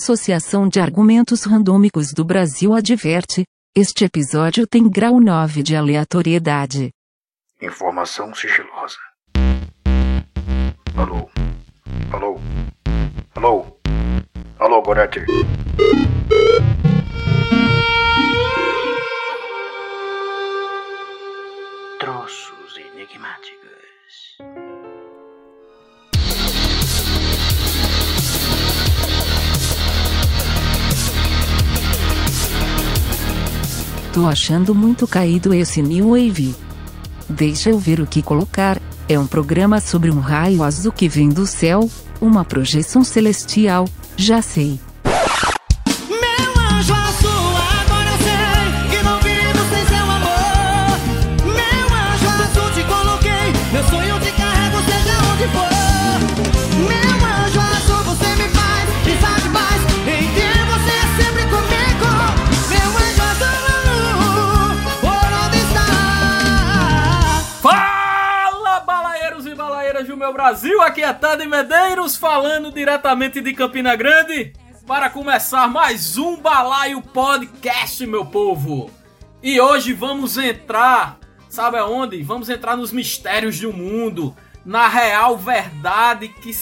Associação de Argumentos Randômicos do Brasil adverte: este episódio tem grau 9 de aleatoriedade. Informação sigilosa. Alô? Alô? Alô? Alô, Gorete? Troços enigmáticos. Tô achando muito caído esse New Wave. Deixa eu ver o que colocar. É um programa sobre um raio azul que vem do céu, uma projeção celestial, já sei. Brasil, aqui é Tade Medeiros falando diretamente de Campina Grande para começar mais um Balaio Podcast, meu povo. E hoje vamos entrar, sabe aonde? Vamos entrar nos mistérios do mundo, na real verdade que,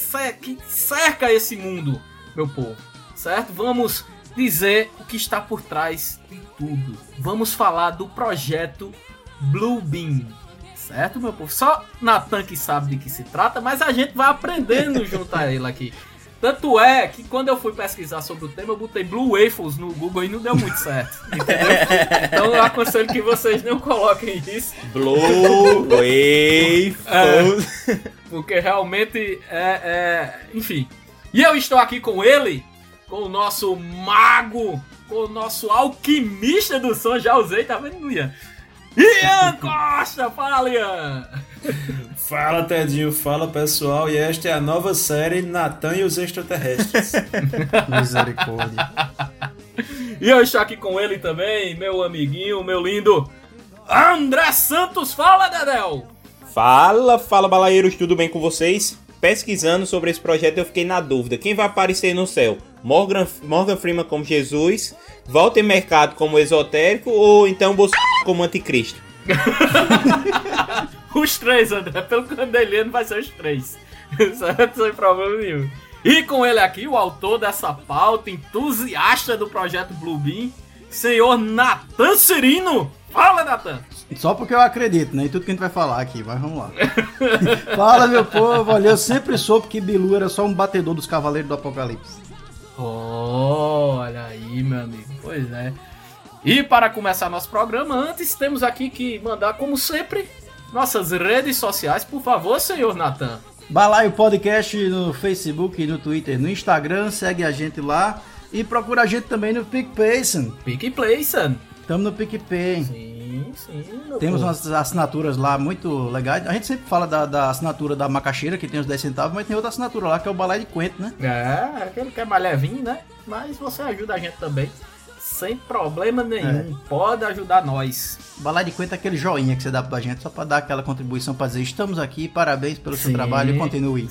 que cerca esse mundo, meu povo, certo? Vamos dizer o que está por trás de tudo. Vamos falar do projeto Blue Beam. Certo, meu povo? Só Natan que sabe de que se trata, mas a gente vai aprendendo junto a ele aqui. Tanto é que quando eu fui pesquisar sobre o tema, eu botei Blue Waffles no Google e não deu muito certo. Entendeu? Então eu aconselho que vocês não coloquem isso, Blue Wave. porque realmente é, é. Enfim. E eu estou aqui com ele, com o nosso mago, com o nosso alquimista do som. Já usei, tá vendo, Ian? Ian Costa! Fala, Ian! Fala Tedinho, fala pessoal, e esta é a nova série Natan e os Extraterrestres. Misericórdia. E eu estou aqui com ele também, meu amiguinho, meu lindo André Santos. Fala, Dedel! Fala, fala balaeiros, tudo bem com vocês? Pesquisando sobre esse projeto eu fiquei na dúvida, quem vai aparecer no céu? Morgan, Morgan Freeman como Jesus, Walter Mercado como esotérico ou então Bolsonaro como anticristo? Os três, André. Pelo que eu andei lendo, vai ser os três. Certo? Sem problema nenhum. E com ele aqui, o autor dessa pauta, entusiasta do projeto Blue Beam, senhor Natan Cirino. Fala, Natan! Só porque eu acredito, né? Em tudo que a gente vai falar aqui, mas vamos lá. Fala, meu povo. Olha, eu sempre soube que Bilu era só um batedor dos Cavaleiros do Apocalipse. Olha aí, meu amigo. Pois é. E para começar nosso programa, antes temos aqui que mandar, como sempre, nossas redes sociais. Por favor, senhor Natan. Balaio Podcast no Facebook, no Twitter, no Instagram. Segue a gente lá. E procura a gente também no PicPay, son. Pick Play, son. Tamo no PicPay. Sim, sim. meu Temos povo. umas assinaturas lá muito legais. A gente sempre fala da, da assinatura da macaxeira, que tem os 10 centavos, mas tem outra assinatura lá, que é o Balai de Quento, né? É, aquele que é mais levinho, né? Mas você ajuda a gente também. Sem problema nenhum. Pode ajudar nós. Balai de Quento é aquele joinha que você dá pra gente, só pra dar aquela contribuição pra dizer estamos aqui, parabéns pelo seu Sim. trabalho e continue.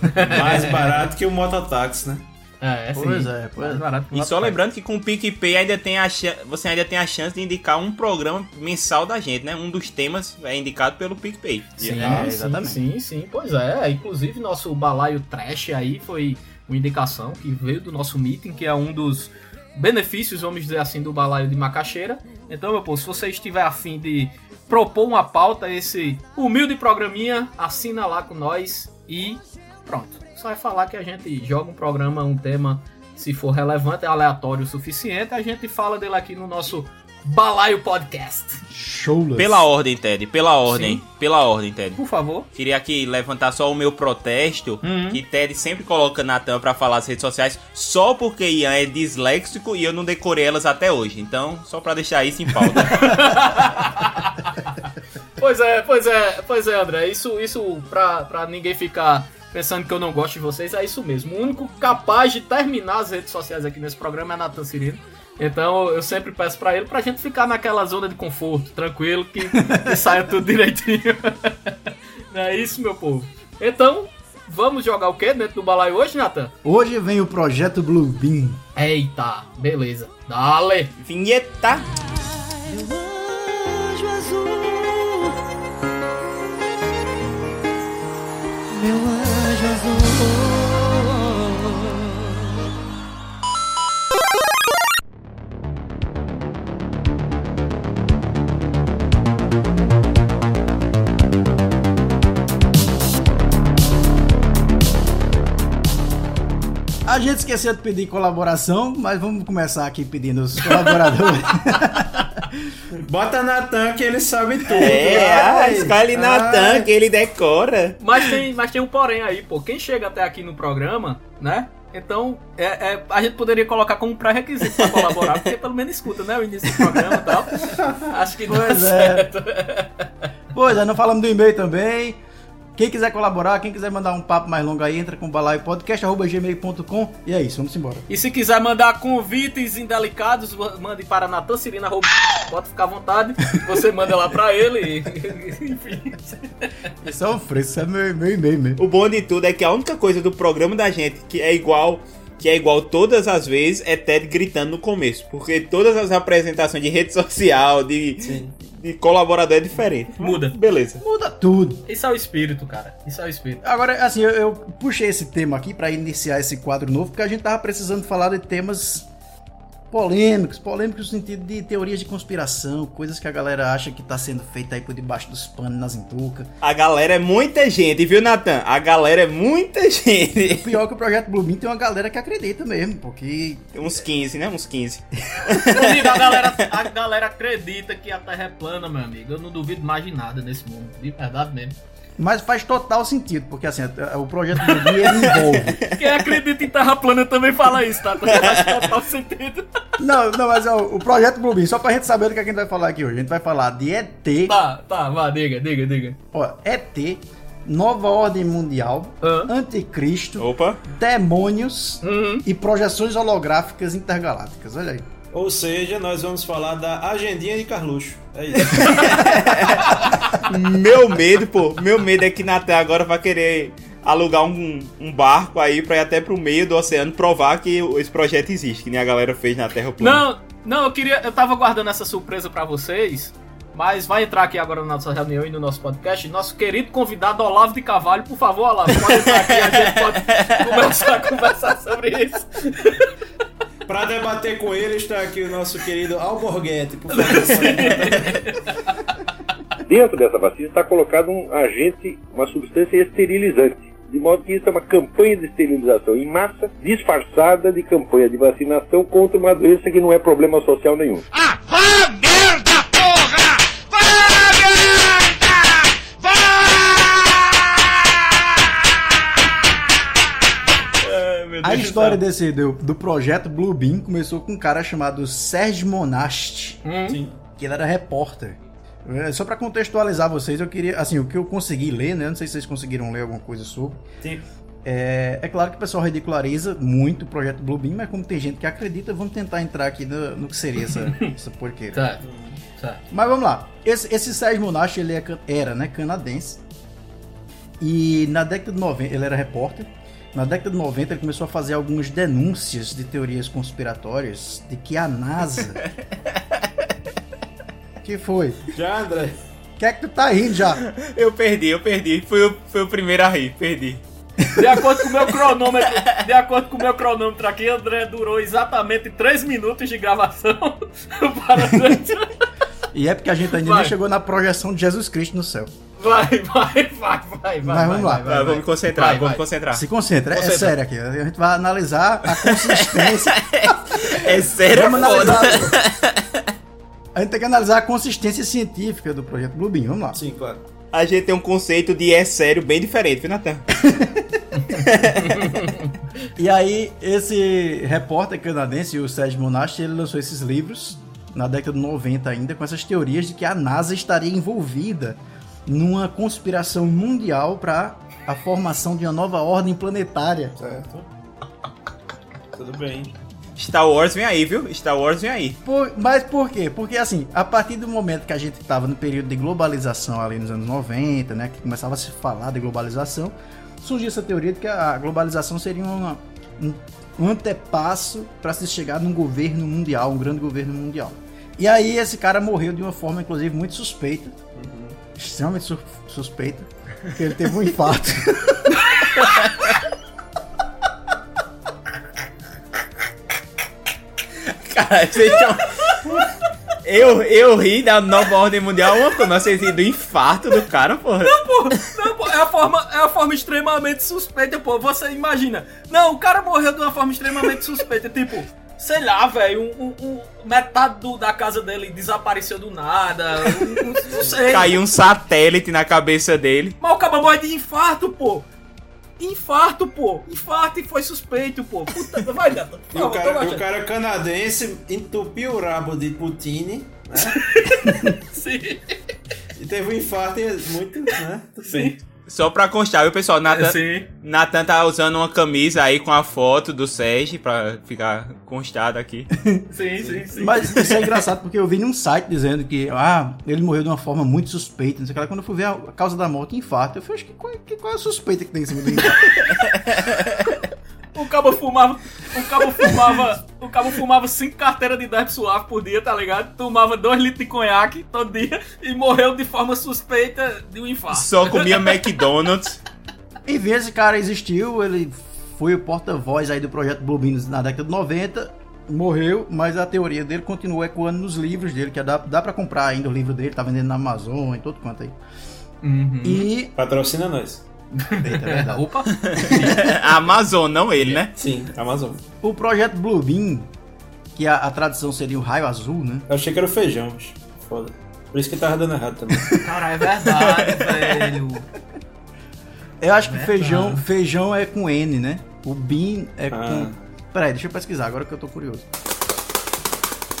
Mais barato que o mototáxi, né? É, Pois sim. é, pois é. barato E só lembrando que com o PicPay ainda tem a você ainda tem a chance de indicar um programa mensal da gente, né? Um dos temas é indicado pelo PicPay. Sim, É, sim, exatamente. sim, sim, pois é. Inclusive, nosso balaio trash aí foi uma indicação que veio do nosso meeting, que é um dos benefícios, vamos dizer assim, do balaio de macaxeira. Então, meu povo, se você estiver afim de propor uma pauta, esse humilde programinha, assina lá com nós e pronto. Só é falar que a gente joga um programa, um tema, se for relevante, aleatório o suficiente, a gente fala dele aqui no nosso Balaio Podcast. Showless. Pela ordem, Ted, pela ordem, Sim. pela ordem, Ted. Por favor. Queria aqui levantar só o meu protesto, Uhum. que Ted sempre coloca Natan pra falar as redes sociais, só porque Ian é disléxico e eu não decorei elas até hoje. Então, só pra deixar isso em pauta. Pois é, pois é, pois é, André. Isso, isso pra, pra ninguém ficar pensando que eu não gosto de vocês, é isso mesmo. O único capaz de terminar as redes sociais aqui nesse programa é Nathan Cirino. Então eu sempre peço pra ele pra gente ficar naquela zona de conforto, tranquilo, que, que saia tudo direitinho. Não é isso, meu povo. Então, vamos jogar o quê dentro do balaio hoje, Nathan? Hoje vem o projeto Bluebeam. Eita, beleza. Dale. Vinheta. Meu anjo azul. Meu anjo azul. A gente esqueceu de pedir colaboração, mas vamos começar aqui pedindo os colaboradores. Bota Natan que ele sabe tudo. É, ah, escolhe. Natan, que ele decora. Mas tem, mas tem um porém aí, pô. Quem chega até aqui no programa, né? Então, é, é, a gente poderia colocar como pré-requisito pra colaborar, porque pelo menos escuta, né? O início do programa e tal. Acho que não é Pois é. certo. pois é, não falamos do e-mail também. Quem quiser colaborar, quem quiser mandar um papo mais longo aí, entra com balaiopodcast.gmail.com e é isso, vamos embora. E se quiser mandar convites indelicados, mande para Natan Cirina, arroba- pode ficar à vontade. Você manda lá pra ele. Enfim. Isso é um fresco, isso é meu, meu e-mail mesmo. O bom de tudo é que a única coisa do programa da gente que é igual, que é igual todas as vezes, é Ted gritando no começo. Porque todas as apresentações de rede social, de, de colaborador é diferente. Muda. Beleza. Muda tudo. Isso é o espírito, cara. Isso é o espírito. Agora, assim, eu, eu puxei esse tema aqui pra iniciar esse quadro novo, porque a gente tava precisando falar de temas polêmicos, polêmicos no sentido de teorias de conspiração, coisas que a galera acha que tá sendo feita aí por debaixo dos panos, nas entucas. A galera é muita gente, viu, Natan? A galera é muita gente. Pior que o projeto Bluebeam tem uma galera que acredita mesmo, porque Uns 15, né? Uns 15. Meu amigo, a galera, a galera acredita que a Terra é plana, meu amigo. Eu não duvido mais de nada nesse mundo. De verdade mesmo. Mas faz total sentido, porque assim, o projeto Bluebeam ele envolve. Quem acredita em Terra plana também fala isso, tá? Faz total sentido. Não, não, mas ó, o projeto Bluebeam, só pra gente saber do que a gente vai falar aqui hoje. A gente vai falar de ET, Tá, tá, vá, diga, diga, diga. ó, ET, Nova Ordem Mundial, Hã? Anticristo, Opa. demônios Uhum. e projeções holográficas intergalácticas. Olha aí. Ou seja, nós vamos falar da agendinha de Carluxo. É isso. Meu medo, pô, meu medo é que Natan agora vai querer alugar um, um barco aí pra ir até pro meio do oceano provar que esse projeto existe, que nem a galera fez na Terra plana. Não, não, eu queria. Eu tava guardando essa surpresa pra vocês. Mas vai entrar aqui agora na nossa reunião e no nosso podcast. Nosso querido convidado Olavo de Carvalho, por favor, Olavo, pode entrar aqui a gente pode começar a conversar sobre isso. Pra debater com ele está aqui o nosso querido Alborguete. Por favor, Dentro dessa vacina está colocado um agente, uma substância esterilizante. De modo que isso é uma campanha de esterilização em massa, disfarçada de campanha de vacinação contra uma doença que não é problema social nenhum. A história desse do, do projeto Bluebeam começou com um cara chamado Sérgio Monast, Hum, que ele era repórter. É, Só pra contextualizar vocês, eu queria, assim, o que eu consegui ler, né? Não sei se vocês conseguiram ler alguma coisa sobre. Sim. É, é claro que o pessoal ridiculariza muito o projeto Bluebeam, mas como tem gente que acredita, vamos tentar entrar aqui no, no que seria essa, essa porqueira. Certo, certo. Mas vamos lá. Esse, esse Sérgio Monast, ele é can- era, né, canadense. E na década de 90, ele era repórter. Na década de 90, ele começou a fazer algumas denúncias de teorias conspiratórias de que a NASA. que foi? Já, André. O que é que tu tá rindo já? Eu perdi, eu perdi. Fui o, fui o primeiro a rir, perdi. De acordo com o meu cronômetro, de acordo com o meu cronômetro aqui, André durou exatamente 3 minutos de gravação para E é porque a gente ainda Vai. nem chegou na projeção de Jesus Cristo no céu. Vai, vai, vai, vai, vai. Mas vamos lá. Vamos me concentrar, Vai, vamos vai. me concentrar. Se concentra, é, é Concentra. sério aqui. A gente vai analisar a consistência. É sério, Vamos é foda. analisar. A gente tem que analisar a consistência científica do projeto Bluebeam. Vamos lá. Sim, claro. A gente tem um conceito de é sério bem diferente, viu, Natan? E aí, esse repórter canadense, o Sérgio Monast, ele lançou esses livros na década de 90 ainda, com essas teorias de que a NASA estaria envolvida numa conspiração mundial para a formação de uma nova ordem planetária. Certo. Tudo bem. Star Wars vem aí, viu? Star Wars vem aí. Por- mas por quê? Porque assim, a partir do momento que a gente estava no período de globalização ali nos anos 90, né, que começava a se falar de globalização, surgiu essa teoria de que a globalização seria uma- um, um antepasso para se chegar num governo mundial, um grande governo mundial. E aí esse cara morreu de uma forma, inclusive, muito suspeita. Extremamente su- suspeita. Que ele teve um infarto. Cara, vocês estão. Eu, eu ri da nova ordem mundial, uma coisa, mas vocês do infarto do cara, porra. Pô, não, pô, é a forma, é a forma extremamente suspeita, pô. Você imagina. Não, o cara morreu de uma forma extremamente suspeita. Tipo, sei lá, velho, um, um- um- metade do- da casa dele desapareceu do nada. um- um- não sei. Caiu um satélite na cabeça dele. Mas o cara morre de infarto, pô. Infarto, pô. Infarto e foi suspeito, pô. Puta, vai, por E o cara, o cara canadense entupiu o rabo de Putin, né? Sim. E teve um infarto e muito, né? Sim. Só pra constar, viu, pessoal? Nathan, Sim. Nathan tá usando uma camisa aí com a foto do Sérgio pra ficar constado aqui. Sim, sim, sim. Mas isso é engraçado porque eu vi num site dizendo que ah, ele morreu de uma forma muito suspeita. Não sei o que lá. Quando eu fui ver a a causa da morte, infarto, eu falei, acho que qual, que, qual é a suspeita que tem em cima do infarto? O cabo fumava. O cabo fumava. O cabo fumava 5 carteiras de derby suave por dia, tá ligado? Tomava 2 litros de conhaque todo dia e morreu de forma suspeita de um infarto. Só comia McDonald's. Enfim, esse cara existiu, ele foi o porta-voz aí do projeto Beans na década de 90, morreu, mas a teoria dele continua ecoando nos livros dele, que dá, dá pra comprar ainda o livro dele, tá vendendo na Amazon e todo quanto aí. Uhum. E. Patrocina nós. Eita, é. Opa! A Amazon, não ele, né? Sim, Amazon. O projeto Blue Bean, que a, a tradução seria o raio azul, né? Eu achei que era o feijão, bicho. Foda. Por isso que tava dando errado também. Cara, é verdade, velho. Eu acho que Verdade. feijão, feijão é com N, né? O bean é Ah. com. Peraí, deixa eu pesquisar agora que eu tô curioso.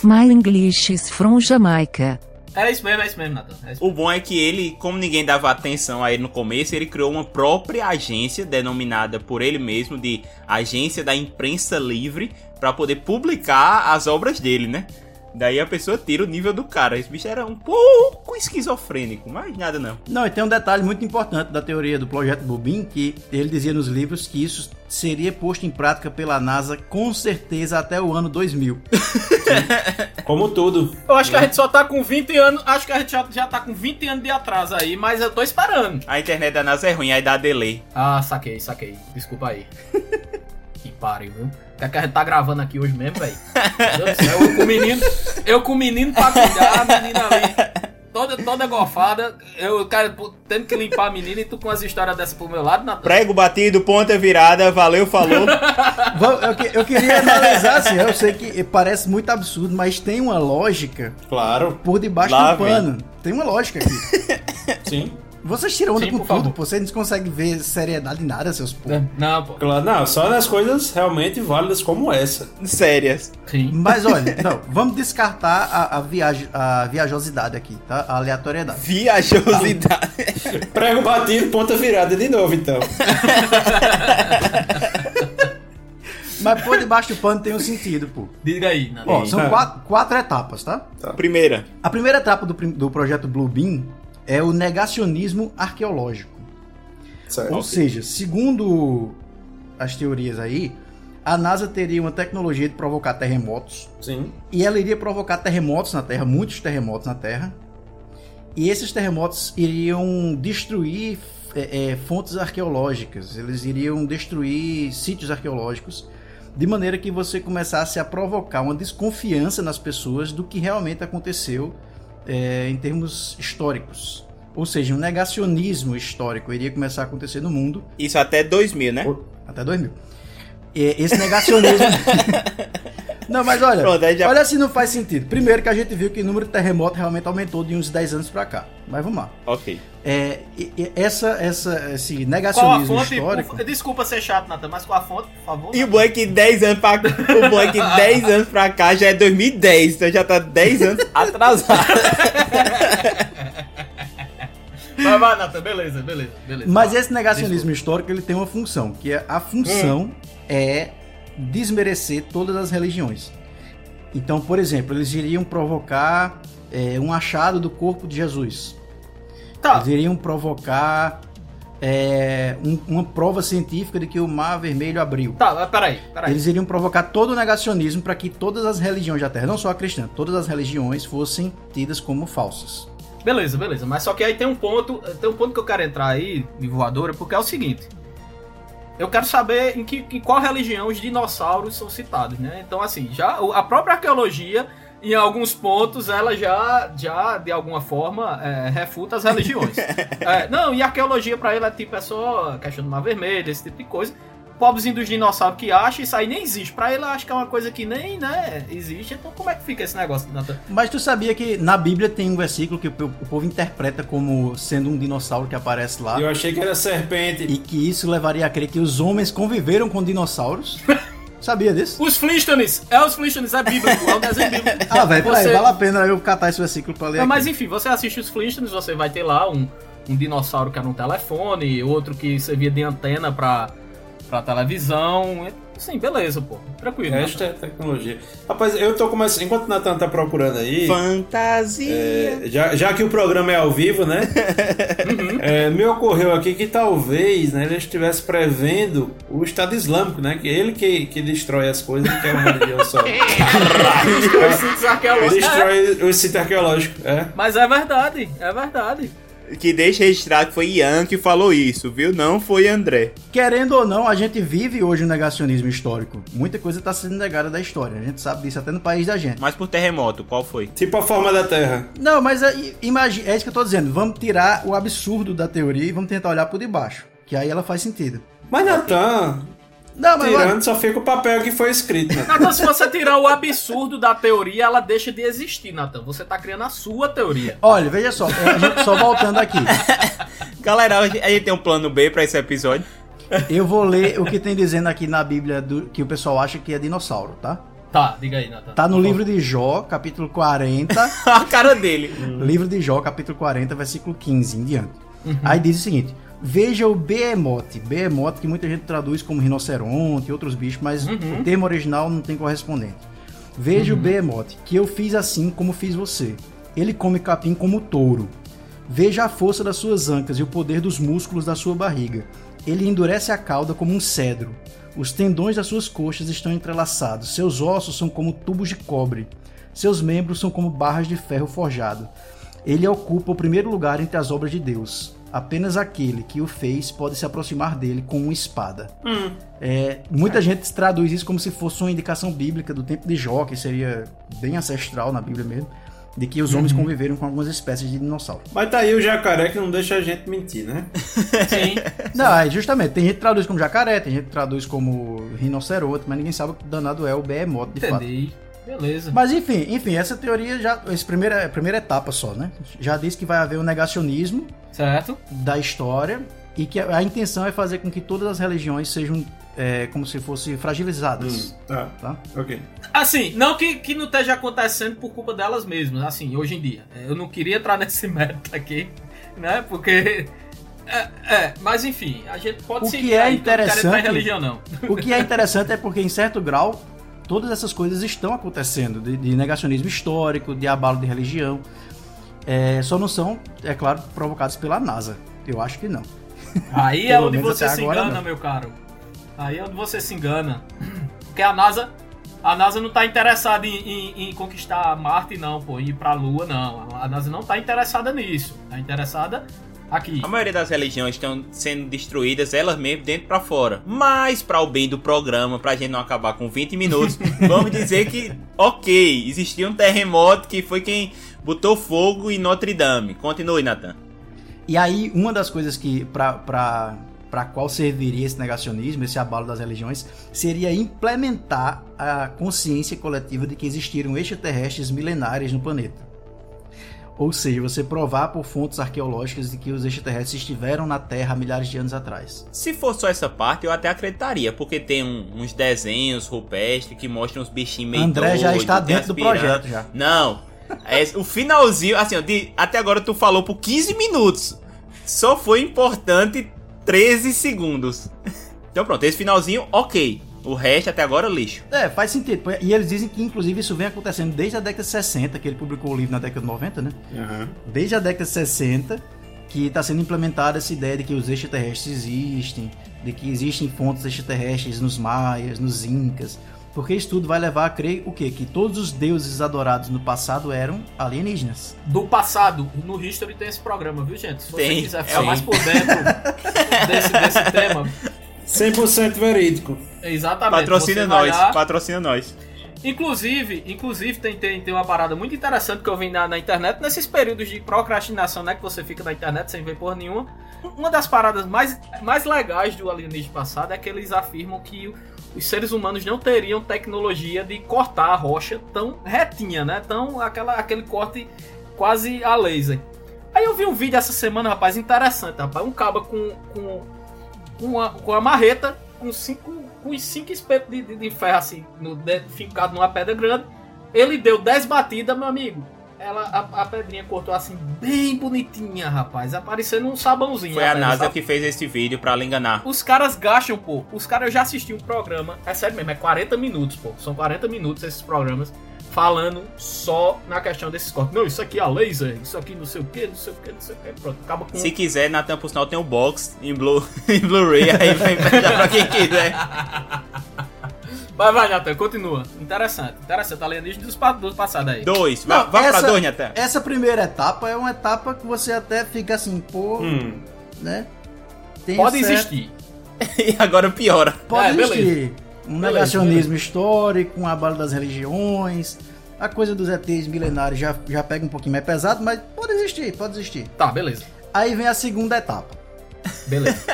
My English is from Jamaica. É isso mesmo, é isso mesmo, Nathan. É isso O bom é que ele, como ninguém dava atenção a ele no começo, ele criou uma própria agência denominada por ele mesmo de Agência da Imprensa Livre pra poder publicar as obras dele, né? Daí a pessoa tira o nível do cara. Esse bicho era um pouco esquizofrênico, mas nada não. Não, e tem um detalhe muito importante da teoria do projeto Bobin, que ele dizia nos livros que isso seria posto em prática pela NASA com certeza até o ano 2000. Como tudo. Eu acho que a gente só tá com 20 anos. Acho que a gente já, já tá com 20 anos de atraso aí, mas eu tô esperando. A internet da NASA é ruim, aí dá delay. Ah, saquei, saquei. Desculpa aí. que pariu, viu? É que a gente tá gravando aqui hoje mesmo, velho? Meu Deus do céu, eu com o menino. Eu com o menino pra cuidar, a menina ali. Toda, toda gofada. Eu, cara, tendo que limpar a menina e tu com as histórias dessa pro meu lado, Natan. Prego batido, ponta virada, valeu, falou. Eu, eu queria analisar assim, eu sei que parece muito absurdo, mas tem uma lógica Claro. por debaixo Lá do pano. Tem uma lógica aqui. Sim. Vocês tiram onda Sim, com por tudo, pô. Vocês não conseguem ver seriedade em nada, seus pô. Não, pô. Claro. Não, só nas coisas realmente válidas como essa. Sérias. Sim. Mas olha, não, vamos descartar a, a, viaj, a viajosidade aqui, tá? A aleatoriedade. Viajosidade. Prego batido, ponta virada de novo, então. Mas por debaixo do pano tem um sentido, pô. Diga aí. Ó, são Tá. quatro, quatro etapas, tá? Primeira. A primeira etapa do, do projeto Blue Beam é o negacionismo arqueológico. Certo. Ou seja, segundo as teorias aí, a NASA teria uma tecnologia de provocar terremotos Sim. e ela iria provocar terremotos na Terra, muitos terremotos na Terra. E esses terremotos iriam destruir é, é, fontes arqueológicas, eles iriam destruir sítios arqueológicos, de maneira que você começasse a provocar uma desconfiança nas pessoas do que realmente aconteceu é, em termos históricos. Ou seja, um negacionismo histórico iria começar a acontecer no mundo Isso até 2000, né? até 2000. E esse negacionismo. não, mas olha, Pronto, já- olha se não faz sentido. Primeiro que a gente viu que o número de terremotos realmente aumentou de uns 10 anos pra cá. Mas vamos lá. Ok. É, e- e- essa, essa, esse Qual a negacionismo fonte? histórico. Por- Desculpa ser chato, Natan, mas qual a fonte, por favor? E o bom é que 10 anos pra, o bom é que 10 anos pra cá já é 2010, então já tá 10 anos atrasado. Vai, vai, Natan, beleza, beleza, beleza. Mas esse negacionismo histórico ele tem uma função, que é a função é desmerecer todas as religiões. Então, por exemplo, eles iriam provocar é, um achado do corpo de Jesus. Tá, Eles iriam provocar é, um- uma prova científica de que o Mar Vermelho abriu. Tá, mas peraí, peraí. Eles iriam provocar todo o negacionismo para que todas as religiões da Terra, não só a cristã, todas as religiões fossem tidas como falsas. Beleza, beleza. Mas só que aí tem um ponto, tem um ponto que eu quero entrar aí, de voadora, porque é o seguinte. Eu quero saber em, que, em qual religião os dinossauros são citados, né? Então, assim, já a própria arqueologia, em alguns pontos, ela já, já de alguma forma, é, refuta as religiões. É, não, e a arqueologia pra ele é tipo, é só questão do mar vermelho, esse tipo de coisa. Pobrezinho dos dinossauros que acha, isso aí nem existe. Pra ele, acho que é uma coisa que nem, né, existe. Então, como é que fica esse negócio, Nathan? Mas tu sabia que na Bíblia tem um versículo que o, o povo interpreta como sendo um dinossauro que aparece lá? Eu achei que era serpente. E que isso levaria a crer que os homens conviveram com dinossauros? Sabia disso? Os Flintstones! É os Flintstones, é bíblico, é um desenho bíblico. Ah, velho, peraí, Você- vale a pena eu catar esse versículo pra ler Não, mas enfim, você assiste os Flintstones, você vai ter lá um, um dinossauro que era um telefone, outro que servia de antena pra, pra televisão. Sim, beleza, pô. Tranquilo. né? Esta é a tecnologia. Rapaz, eu tô começando. Enquanto o Nathan tá procurando aí. Fantasia. é, já, já que o programa é ao vivo, né? é, me ocorreu aqui que talvez né, ele estivesse prevendo o Estado Islâmico, né? Que é ele que, que destrói as coisas, que é uma religião só. Os sítios arqueológicos. É, destrói o sítio arqueológico. É. mas é verdade, é verdade. Que deixa registrado que foi Ian que falou isso, viu? Não foi André. Querendo ou não, a gente vive hoje um negacionismo histórico. Muita coisa está sendo negada da história. A gente sabe disso até no país da gente. Mas por terremoto, qual foi? Tipo a forma da Terra. Não, mas é, imagina, é isso que eu tô dizendo. Vamos tirar o absurdo da teoria e vamos tentar olhar por debaixo. Que aí ela faz sentido. Mas Nathan, Não, mas tirando, só fica o papel que foi escrito. Né? Natan, se você tirar o absurdo da teoria, ela deixa de existir, Natan. Você tá criando a sua teoria. olha, veja só, é, só voltando aqui. Galera, a gente tem um plano B pra esse episódio. Eu vou ler o que tem dizendo aqui na Bíblia do, que o pessoal acha que é dinossauro, tá? Tá, diga aí, Natan. Tá no livro de Jó, capítulo 40. a cara dele. livro de Jó, capítulo 40, versículo 15 em diante. Aí diz o seguinte: Veja o behemoth. Behemoth que muita gente traduz como rinoceronte e outros bichos, mas o termo original não tem correspondente. Veja o behemoth, que eu fiz assim como fiz você. Ele come capim como touro. Veja a força das suas ancas e o poder dos músculos da sua barriga. Ele endurece a cauda como um cedro. Os tendões das suas coxas estão entrelaçados. Seus ossos são como tubos de cobre. Seus membros são como barras de ferro forjado. Ele ocupa o primeiro lugar entre as obras de Deus. Apenas aquele que o fez pode se aproximar dele com uma espada. É, muita gente traduz isso como se fosse uma indicação bíblica do tempo de Jó, que seria bem ancestral na Bíblia mesmo, de que os homens conviveram com algumas espécies de dinossauro. Mas tá aí o jacaré que não deixa a gente mentir, né? Sim. Não, é justamente, tem gente que traduz como jacaré, tem gente que traduz como rinoceronte, mas ninguém sabe o que danado é o behemoth de fato. Beleza. Mas enfim, enfim, essa teoria já, essa primeira, primeira etapa só, né? Já diz que vai haver um negacionismo Certo? da história e que a, a intenção é fazer com que todas as religiões sejam é, como se fossem fragilizadas. Tá. Tá? Ok. Assim, não que, que não esteja acontecendo por culpa delas mesmas, assim, hoje em dia. Eu não queria entrar nesse mérito aqui, né? Porque. É, é, mas enfim, a gente pode O seguir que é interessante- religião, não. O que é interessante é porque, em certo grau, todas essas coisas estão acontecendo, de, de negacionismo histórico, de abalo de religião. É, só não são, é claro, provocados pela NASA. Eu acho que não. Aí é onde você se agora, engana, não. meu caro. Aí é onde você se engana. Porque a NASA. A NASA não tá interessada em, em- em conquistar Marte, não, pô, em ir pra Lua, não. A NASA não tá interessada nisso. Tá interessada aqui. A maioria das religiões estão sendo destruídas elas mesmas dentro pra fora. Mas para o bem do programa, pra gente não acabar com 20 minutos, vamos dizer que, ok, existia um terremoto que foi quem botou fogo em Notre Dame. Continue, Nathan. E aí, uma das coisas que, pra, pra, pra qual serviria esse negacionismo, esse abalo das religiões, seria implementar a consciência coletiva de que existiram extraterrestres milenares no planeta. Ou seja, você provar por fontes arqueológicas de que os extraterrestres estiveram na Terra milhares de anos atrás. Se for só essa parte, eu até acreditaria, porque tem um- uns desenhos rupestres que mostram os bichinhos meio André já doidos, está dentro do projeto já. Não. É, o finalzinho, assim, de- até agora tu falou por 15 minutos. Só foi importante 13 segundos. Então pronto, esse finalzinho, ok. O resto até agora, lixo. É, faz sentido. E eles dizem que, inclusive, isso vem acontecendo desde a década de 60, que ele publicou o livro na década de 90, né? Aham. Desde a década de 60, que está sendo implementada essa ideia de que os extraterrestres existem, de que existem fontes extraterrestres nos maias, nos incas, porque isso tudo vai levar a crer o quê? Que todos os deuses adorados no passado eram alienígenas. Do passado, no History tem esse programa, viu, gente? Se você Tem, quiser é ficar um- mais por dentro desse, desse tema, 100% verídico. exatamente. Patrocina nós, lá. patrocina nós. Inclusive, inclusive tem, tem, tem uma parada muito interessante que eu vi na, na internet, nesses períodos de procrastinação, né? Que você fica na internet sem ver porra nenhuma. Uma das paradas mais, mais legais do alienígena passado é que eles afirmam que os seres humanos não teriam tecnologia de cortar a rocha tão retinha, né? Tão aquela, aquele corte quase a laser. Aí eu vi um vídeo essa semana, rapaz, interessante, rapaz. Um caba com, com, com, a, com a marreta, com cinco, com os cinco espetos de, de, de ferro, assim, no, de, fincado numa pedra grande. Ele deu 10 batidas, meu amigo. Ela, a, a pedrinha cortou assim, bem bonitinha, rapaz. Aparecendo um sabãozinho. Foi a NASA sabe? que fez esse vídeo pra lhe enganar. Os caras gastam, pô. Os caras, eu já assisti um programa, é sério mesmo, é 40 minutos, pô. São 40 minutos esses programas falando só na questão desses cortes. Não, isso aqui é a laser, isso aqui não sei o que, não sei o que, não sei o que. Pronto, acaba com. Se quiser, Natan, por sinal, tem o box em Blu- em Blu-ray, aí vai emprestar pra quem quiser. Vai, vai, Natan, continua. Interessante, interessante. Alienígena dos, dos passados aí. Dois, vai, Não, vai pra essa- dois, Natan. Essa primeira etapa é uma etapa que você até fica assim, pô, Hum. né? Tem Pode certo- existir. E agora piora. Pode É, beleza. Um Beleza, negacionismo histórico, um abalo das religiões. A coisa dos ETs milenários já, já pega um pouquinho mais pesado, mas pode existir, pode existir. Tá, beleza. Aí vem a segunda etapa. Beleza.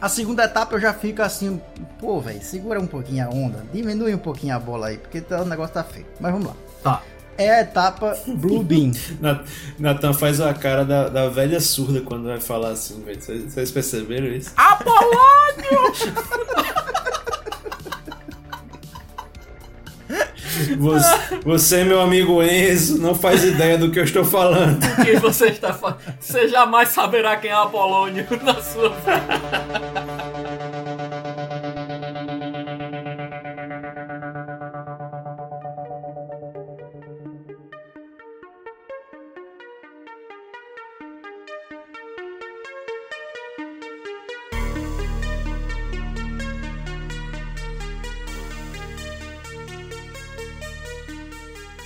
A segunda etapa eu já fico assim, pô, velho, segura um pouquinho a onda, diminui um pouquinho a bola aí, porque tá- o negócio tá feio. Mas vamos lá. Tá. É a etapa Blue Beam. Na- Natan faz a cara da, da velha surda quando vai falar assim, velho. Vocês vocês perceberam isso? Apolônio! Você, você, meu amigo Enzo, não faz ideia do que eu estou falando. O que você está falando? Você jamais saberá quem é Apolônio na sua vida.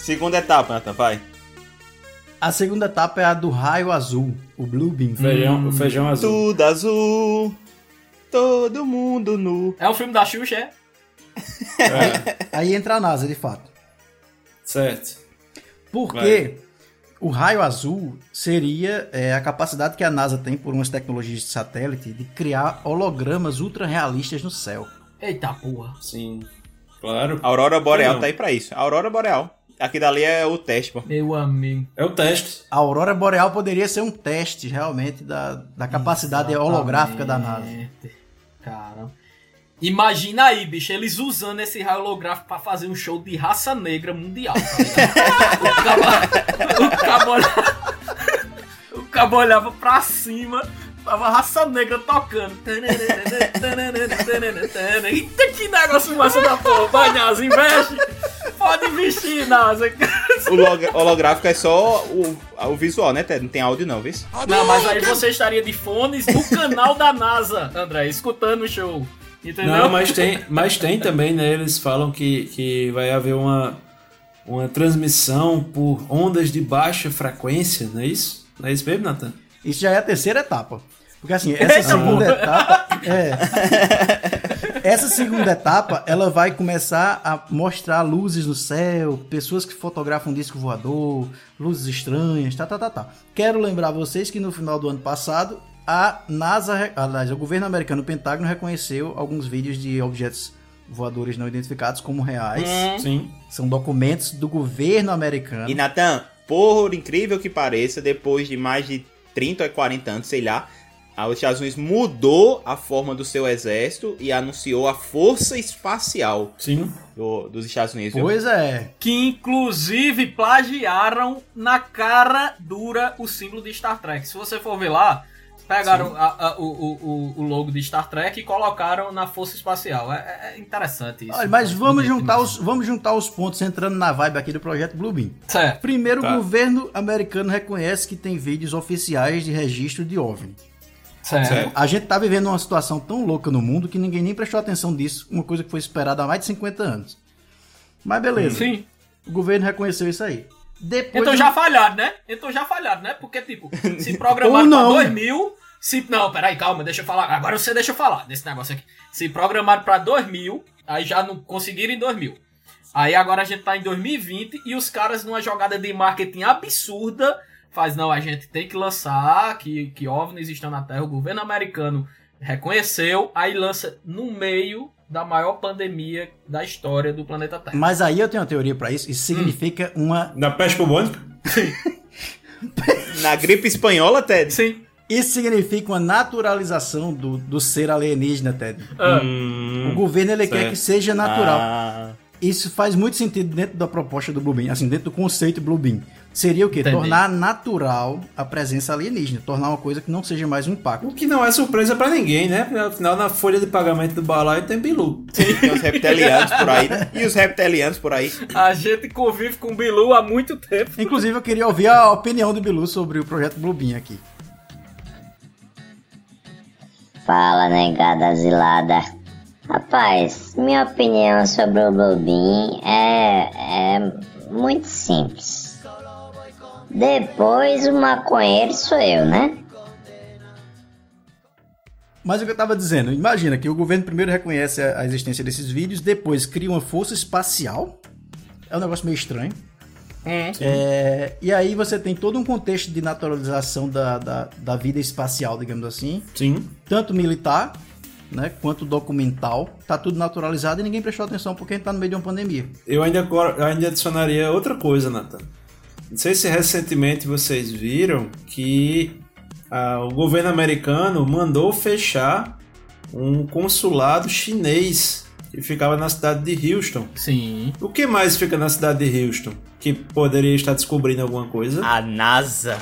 Segunda etapa, Natan, vai. A segunda etapa é a do raio azul, o Blue Beam. Feijão, o feijão azul. Tudo azul, todo mundo nu. É um filme da Xuxa, é? Aí entra a NASA, de fato. Certo. Porque o raio azul seria é, a capacidade que a NASA tem por umas tecnologias de satélite de criar hologramas ultra realistas no céu. Eita porra. Sim. Claro. A Aurora Boreal Não. tá aí pra isso. A Aurora Boreal. Aqui dali é o teste, pô. Meu amigo. É o teste. A aurora boreal poderia ser um teste realmente da, da capacidade holográfica da NASA. Exatamente. Caramba. Imagina aí, bicho, eles usando esse raio holográfico pra fazer um show de raça negra mundial. Tá ligado? o, cabo, o, cabo olhava, o cabo olhava pra cima, tava a raça negra tocando. Eita, que negócio massa da porra. Vai, NASA, investe. Pode investir, NASA. O log- holográfico é só o, o visual, né, Ted? Não tem áudio não, viu? Não, mas aí você estaria de fones no canal da NASA, André, escutando o show. Entendeu? Não, mas tem, mas tem também, né? Eles falam que, que vai haver uma, uma transmissão por ondas de baixa frequência, não é isso? Não é isso mesmo, Nathan? Isso já é a terceira etapa. Porque assim, essa segunda etapa. É. Essa segunda etapa, ela vai começar a mostrar luzes no céu, pessoas que fotografam disco voador, luzes estranhas, tá, tá, tá, tá. Quero lembrar vocês que no final do ano passado, a NASA, aliás, o governo americano, o Pentágono, reconheceu alguns vídeos de objetos voadores não identificados como reais. Sim. São documentos do governo americano. E Natan, por incrível que pareça, depois de mais de 30 ou 40 anos, sei lá, os Estados Unidos mudou a forma do seu exército e anunciou a Força Espacial Sim. do- dos Estados Unidos. viu? Pois é. Que inclusive plagiaram na cara dura o símbolo de Star Trek. Se você for ver lá, pegaram a- a- o, o, o- o logo de Star Trek e colocaram na Força Espacial. É, é interessante isso. Olha, mas vamos Bonito juntar, os, vamos juntar os pontos entrando na vibe aqui do projeto Bluebeam. Certo. Primeiro, Tá. o governo americano reconhece que tem vídeos oficiais de registro de OVNI. Certo. A gente tá vivendo uma situação tão louca no mundo que ninguém nem prestou atenção disso, uma coisa que foi esperada há mais de 50 anos. Mas beleza, Sim. o governo reconheceu isso aí. Depois Então já falharam, né? Então já falharam, né? Porque, tipo, se programaram pra não. 2000... Se, não, peraí, calma, deixa eu falar. Agora você deixa eu falar desse negócio aqui. Se programaram pra 2000, aí já não conseguiram em 2000. Aí agora a gente tá em 2020 e os caras, numa jogada de marketing absurda, faz, não, a gente tem que lançar que, que OVNIs estão na Terra. O governo americano reconheceu, aí lança no meio da maior pandemia da história do planeta Terra. Mas aí eu tenho uma teoria pra isso. Isso significa uma. Da peste bubônica? Na gripe espanhola, Ted? Sim. Isso significa uma naturalização do, do ser alienígena, Ted. Ah, Hum, O governo ele quer que seja natural. ah, Isso faz muito sentido dentro da proposta do Bluebeam, assim, dentro do conceito Bluebeam. Seria o quê? Entendi. Tornar natural a presença alienígena, tornar uma coisa que não seja mais um impacto. O que não é surpresa pra ninguém, né? Porque, Afinal, na folha de pagamento do balaio tem Bilu. tem os reptilianos por aí. né? E os reptilianos por aí. a gente convive com o Bilu há muito tempo. Inclusive, eu queria ouvir a opinião do Bilu sobre o projeto Bluebeam aqui. Fala, negada zilada. Rapaz, minha opinião sobre o Bluebeam é, é muito simples. Depois o maconheiro sou eu, né? Mas o que eu tava dizendo, imagina que o governo primeiro reconhece a, existência desses vídeos, depois cria uma força espacial. É um negócio meio estranho. É, e aí você tem todo um contexto de naturalização da, da, da vida espacial, digamos assim. Sim. Tanto militar, né, quanto documental. Tá tudo naturalizado e ninguém prestou atenção porque a gente tá no meio de uma pandemia. Eu ainda, eu ainda adicionaria outra coisa, Nathan. Não sei se recentemente vocês viram que ah, o governo americano mandou fechar um consulado chinês que ficava na cidade de Houston. Sim. O que mais fica na cidade de Houston? Que poderia estar descobrindo alguma coisa? A NASA.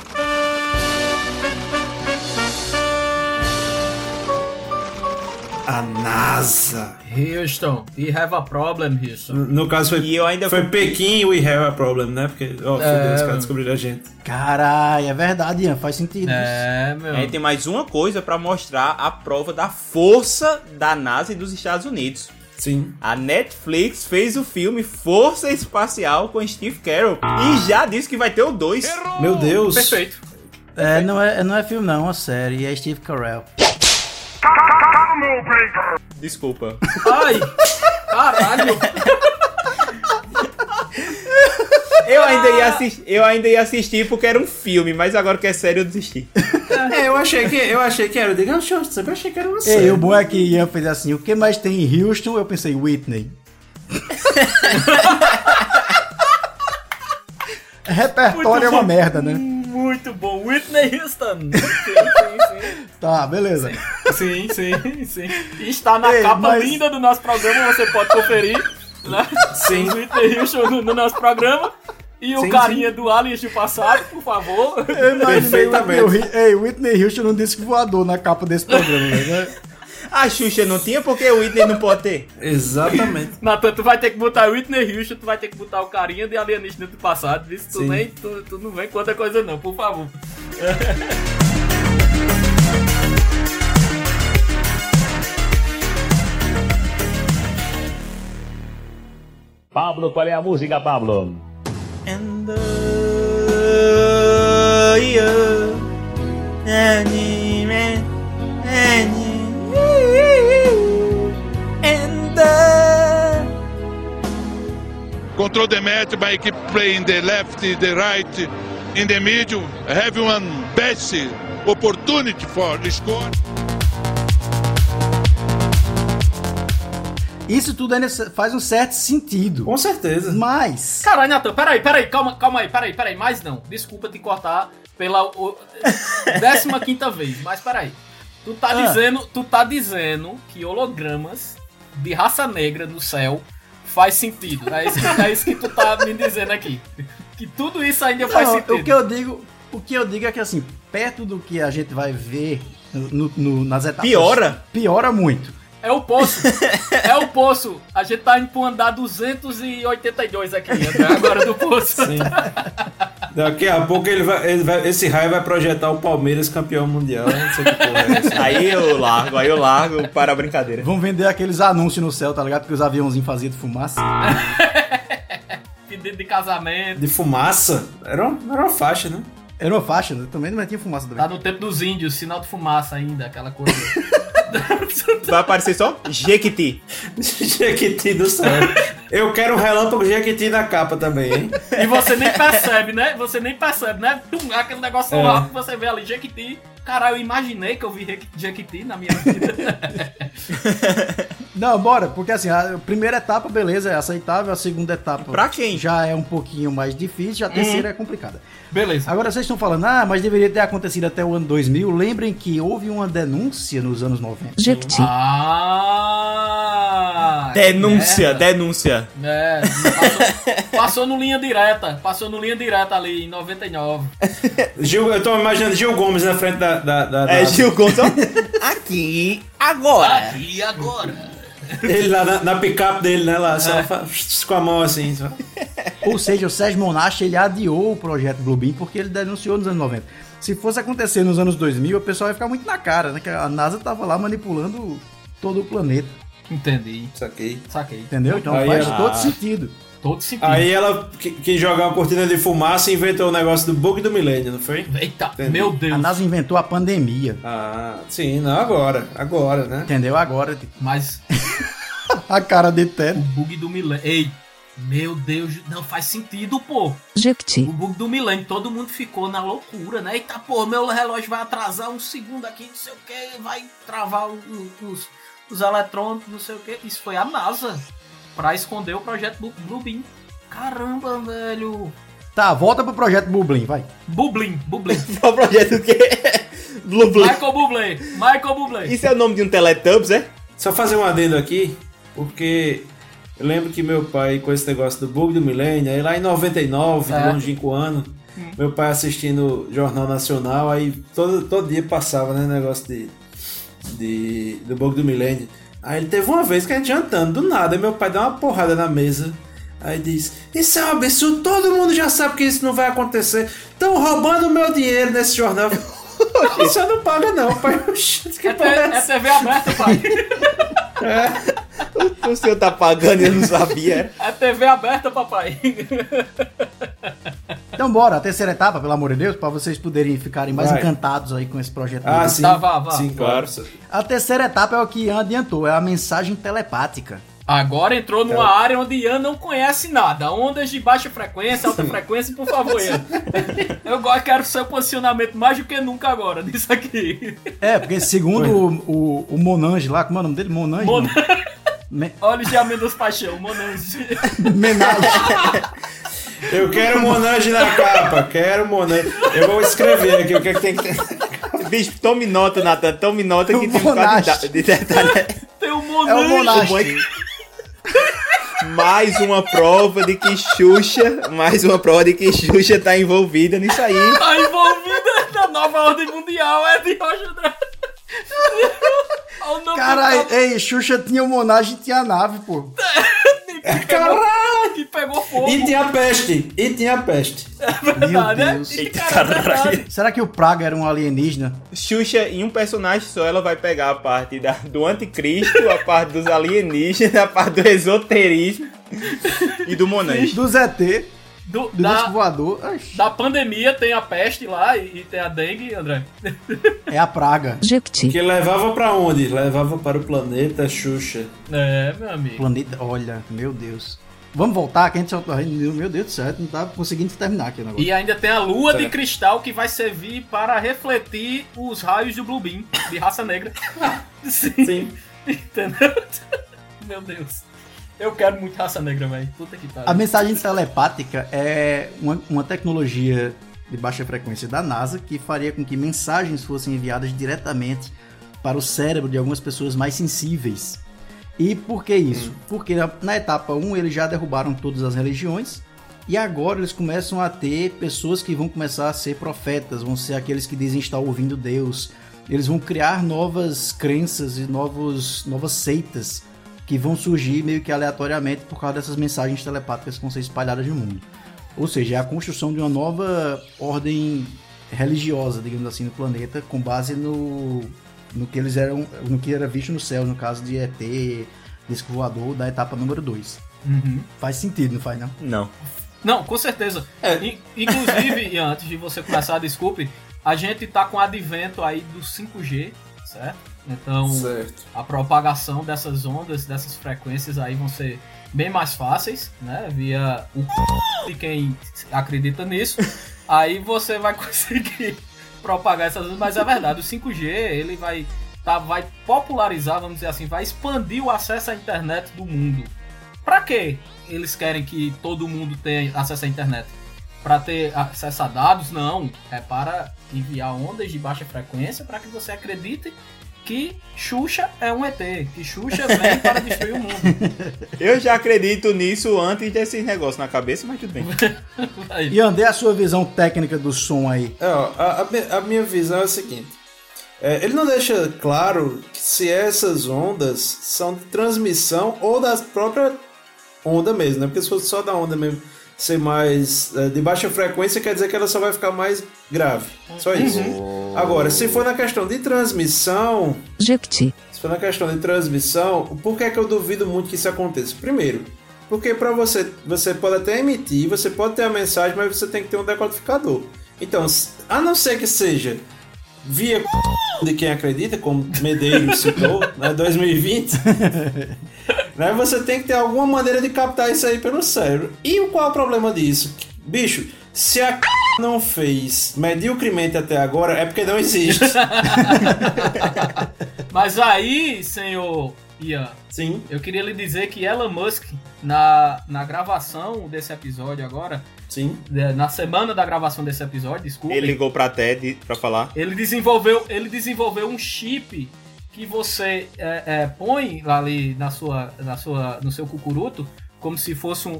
A NASA. Houston, we have a problem, Houston. No no caso foi, E eu ainda foi Pequim we have a problem, né? Porque, ó, É, fudeu, os caras descobriram a gente. Caralho, é verdade, Ian, faz sentido. É, meu. A gente tem mais uma coisa pra mostrar a prova da força da NASA e dos Estados Unidos. Sim. A Netflix fez o filme Força Espacial com Steve Carell e já disse que vai ter o 2. Meu Deus. Perfeito. É, não é, não é filme não, é uma série, é Steve Carell. Desculpa. Ai, caralho. Eu ainda, ia assistir, eu ainda ia assistir porque era um filme, mas agora que é sério eu desisti. É, eu achei que, eu achei que era. Eu digo, "Ah, eu sempre achei que era uma série. Ei, o bom é que Ian fez assim, o que mais tem em Houston? Eu pensei, Whitney. Repertório é uma merda, né? Muito bom. Whitney Houston. Sim, sim, Tá, beleza. sim. Sim, sim, sim. E está na Ei, capa mas- linda do nosso programa, você pode conferir. Né? Sim. Whitney Houston no, no nosso programa. E o Sim, carinha do Aliens do passado, por favor. Eu imaginei Perfeitamente. Whitney, Ei, Whitney Houston não disse voador na capa desse programa, né? A Xuxa não tinha porque o Whitney não pode ter. Exatamente. Natan, tu vai ter que botar Whitney Houston, tu vai ter que botar o carinha de alienígena do passado. Viu? Tu, Sim. nem, tu, tu não vem com outra coisa não, por favor. Pablo, qual é a música, Pablo? And the, yeah, anime, anime. Control the match by keep playing the left, the right, in the middle. Have one best opportunity for the score. Isso tudo ainda faz um certo sentido. Com certeza. Mas. Caralho, Natan, peraí, peraí, calma, calma aí, peraí, peraí, mais não. Desculpa te cortar pela o, décima quinta vez, mas peraí. Tu tá Ah. dizendo, tu tá dizendo que hologramas de raça negra no céu faz sentido. É isso, que- é isso que tu tá me dizendo aqui. Que tudo isso ainda faz Não, sentido. o que eu digo, o que eu digo é que assim, perto do que a gente vai ver no- no- nas etapas. Piora? Piora muito. É o poço. é o poço. A gente tá indo pro andar 282 aqui, agora do poço. Daqui a pouco ele vai, ele vai- esse raio vai projetar o Palmeiras campeão mundial. Não sei que porra é essa. Aí eu largo, aí eu largo para a brincadeira. Vão vender aqueles anúncios no céu, tá ligado? Porque os aviãozinhos faziam de fumaça. Pedido de casamento. De fumaça? Era uma, era uma faixa, né? Era uma faixa, né? também não tinha fumaça também. Tá no tempo dos índios, sinal de fumaça ainda, aquela coisa. Vai aparecer só Jequiti. Jequiti do céu. Eu quero um relâmpago Jequiti na capa também, hein? E você nem percebe, né? Você nem percebe, né? Tum, aquele negócio É. lá que você vê ali, Jequiti. Caralho, eu imaginei que eu vi Jequi- Jequiti na minha vida. Não, bora, porque assim, a primeira etapa, beleza, é aceitável, a segunda etapa Pra quem? já é um pouquinho mais difícil, a terceira é complicada. Beleza. Agora vocês estão falando, ah, mas deveria ter acontecido até o ano 2000. Lembrem que houve uma denúncia nos anos 90. Jequiti. Ah! Denúncia, merda. denúncia. É, passou, passou no linha direta. Passou no linha direta ali em 99. Gil, eu tô imaginando Gil Gomes na frente da. da, da É da- Gil Gomes. Aqui, agora. E agora? Ele lá na, na picape dele, né? Lá, só fa- com a mão assim. Só. Ou seja, o Sérgio Monache, ele adiou o projeto Bluebeam porque ele denunciou nos anos 90. Se fosse acontecer nos anos 2000, o pessoal ia ficar muito na cara, né? Que a NASA tava lá manipulando todo o planeta, Entendi. Saquei. Saquei. entendeu? Então Aí faz ela- todo sentido. Todo sentido. Aí ela que- quis jogar uma cortina de fumaça e inventou o negócio do bug do milênio, não foi? Eita, Entendi. meu A Deus. NASA inventou a pandemia, Ah, sim, não agora. Agora, né? entendeu? Agora, Mas a cara de o Ted. bug do milênio. Ei, meu Deus, não faz sentido, pô. Jequiti. O bug do milênio, todo mundo ficou na loucura, né? Eita, pô, meu relógio vai atrasar um segundo aqui, não sei o que, vai travar o- o- os, os eletrônicos, não sei o que. Isso foi a NASA pra esconder o projeto Blu- Bluebeam. Caramba, velho. Tá, volta pro projeto Bluebeam, vai. Bublin, Bublin. É o projeto que Blue. Michael Bublé, Michael Bublé. Isso é o nome de um Teletubbies, é? Só fazer um adendo aqui, porque eu lembro que meu pai, com esse negócio do bug do milênio, aí lá em 99, É. de longínquo ano, meu pai assistindo Jornal Nacional, aí todo, todo dia passava, né, negócio de, de, do bug do milênio. Aí ele teve uma vez que a gente jantando, do nada, meu pai deu uma porrada na mesa. Aí diz, isso é um absurdo, todo mundo já sabe que isso não vai acontecer. Estão roubando meu dinheiro nesse jornal. Você não paga não, pai. Que É, é é? TV aberta, pai. O senhor tá pagando e eu não sabia. É TV aberta, papai. Então bora, a terceira etapa, pelo amor de Deus, pra vocês poderem ficarem mais Vai. encantados aí com esse projeto. Ah, sim. Tá, vá, vá. Sim, claro. A terceira etapa é o que Ian adiantou, é a mensagem telepática. Agora entrou numa área onde Ian não conhece nada. Ondas de baixa frequência, alta frequência, por favor, Ian. Eu quero seu posicionamento mais do que nunca agora disso aqui. É, porque segundo o, o, o Monange lá, como é o nome dele? Monange? Mon-. Me- Olhos de Paixão, Monange. Menage. Eu quero Monange na capa, quero Monange. Eu vou escrever aqui o que, é que tem que ter. Bicho, tome nota, Natan, tome nota que O tem um bocado de detalhe. Tem o É o Monange. Mais uma prova de que Xuxa, mais uma prova de que Xuxa tá envolvida nisso aí. Tá envolvida na nova ordem mundial, é de Roger Caralho, ei, Xuxa tinha o Monage e tinha a nave, pô. pegou, que pegou fogo. E tinha peste, e tinha peste. Meu Verdade, né? Deus. E, cara, é verdade. Será que o Praga era um alienígena? Xuxa, em um personagem só, ela vai pegar a parte da, do anticristo, a parte dos alienígenas, a parte do esoterismo e do Monange. Do ZT, Do, do disco da, voador. Oxi. da pandemia tem a peste lá e, e tem a dengue, André. É a praga. Que levava pra onde? Levava para o planeta Xuxa. É, meu amigo. Planeta. Olha, meu Deus. Vamos voltar, que a gente só. Meu Deus do céu, não tá conseguindo terminar aqui o negócio. E ainda tem a lua de cristal que vai servir para refletir os raios do Blue Beam, de raça negra. Sim. Sim. Entendeu? Meu Deus. Eu quero muito raça negra, velho. Puta que pariu. A mensagem telepática é uma, uma tecnologia de baixa frequência da NASA que faria com que mensagens fossem enviadas diretamente para o cérebro de algumas pessoas mais sensíveis. E por que isso? Porque na, na etapa 1 eles já derrubaram todas as religiões E agora eles começam a ter pessoas que vão começar a ser profetas, vão ser aqueles que dizem estar ouvindo Deus. Eles vão criar novas crenças e novos, novas seitas que vão surgir meio que aleatoriamente por causa dessas mensagens telepáticas que vão ser espalhadas no mundo. Ou seja, é a construção de uma nova ordem religiosa, digamos assim, no planeta, com base no, no que eles eram, no que era visto no céu, no caso de ET, disco voador da etapa número 2. Uhum. Faz sentido, não faz não? Não. Não, com certeza. I- Inclusive, Ian, antes de você começar, desculpe, a gente tá com o advento aí do 5G, certo? Então, Certo. a propagação dessas ondas, dessas frequências aí vão ser bem mais fáceis, né? Via o de quem acredita nisso. Aí você vai conseguir propagar essas ondas, mas é verdade, o 5G, ele vai tá, vai popularizar, vamos dizer assim, vai expandir o acesso à internet do mundo. Pra quê? Eles querem que todo mundo tenha acesso à internet? Para ter acesso a dados? Não. É para enviar ondas de baixa frequência para que você acredite que Xuxa é um ET, que Xuxa vem para destruir o mundo. Eu já acredito nisso antes desses negócios na cabeça, mas tudo bem. E André, a sua visão técnica do som aí? É, ó, a, a mi- a minha visão é a seguinte. É, ele não deixa claro se essas ondas são de transmissão ou da própria onda mesmo, né? Porque se fosse só da onda mesmo ser mais é, de baixa frequência, quer dizer que ela só vai ficar mais grave. Só isso. Agora, se for na questão de transmissão, Jequiti. se for na questão de transmissão, por que, é que eu duvido muito que isso aconteça? Primeiro, porque para você, você pode até emitir, você pode ter a mensagem, mas você tem que ter um decodificador. Então, a não ser que seja via de quem acredita, como Medeiros citou, né, 2020, né, você tem que ter alguma maneira de captar isso aí pelo cérebro. E o- qual é o problema disso? Bicho, se a não fez mediocremente até agora, é porque não existe. Mas aí, senhor Ian, Sim. eu queria lhe dizer que Elon Musk, na, na gravação desse episódio agora, Sim. de- na semana da gravação desse episódio, desculpa, Ele ligou pra TED pra falar. ele desenvolveu, ele desenvolveu um chip que você é, é, põe lá ali na sua, na sua, no seu cucuruto, como se fosse um, um,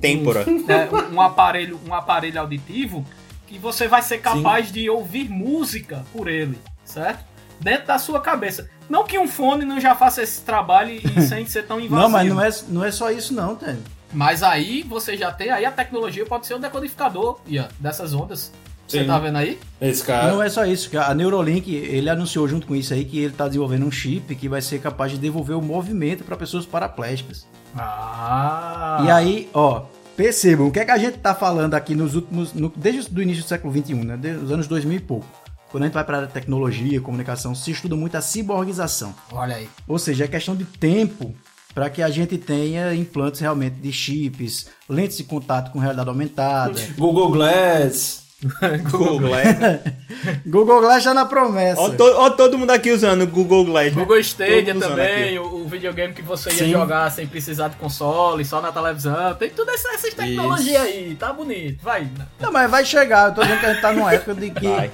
é, um- um aparelho, um aparelho auditivo, que você vai ser capaz de ouvir música por ele, certo? Dentro da sua cabeça. Não que um fone não já faça esse trabalho e sem ser tão invasivo. Não, mas não é, não é só isso não, Tênis. Mas aí você já tem, aí a tecnologia pode ser o decodificador Ian, dessas ondas. Você tá vendo aí? Esse cara. Não é só isso, que a Neuralink, ele anunciou junto com isso aí que ele tá desenvolvendo um chip que vai ser capaz de devolver o movimento para pessoas paraplégicas. Ah. E aí, ó, percebam, o que é que a gente tá falando aqui nos últimos, no- desde o início do século XXI, né, dos anos 2000 e pouco. Quando a gente vai para tecnologia, comunicação, se estuda muito a ciborgização. Olha aí. Ou seja, é questão de tempo para que a gente tenha implantes realmente de chips, lentes de contato com realidade aumentada. Google Glass. Google Glass. Google Glass já na promessa. Ó, to- ó todo mundo aqui usando o Google Glass. Google Stadia mundo usando também, o, o videogame que você ia Sim. jogar sem precisar de console, só na televisão. Tem todas essas, essas tecnologias aí, tá bonito. Vai. Não, mas vai chegar. Eu tô dizendo que a gente tá numa época de que Vai.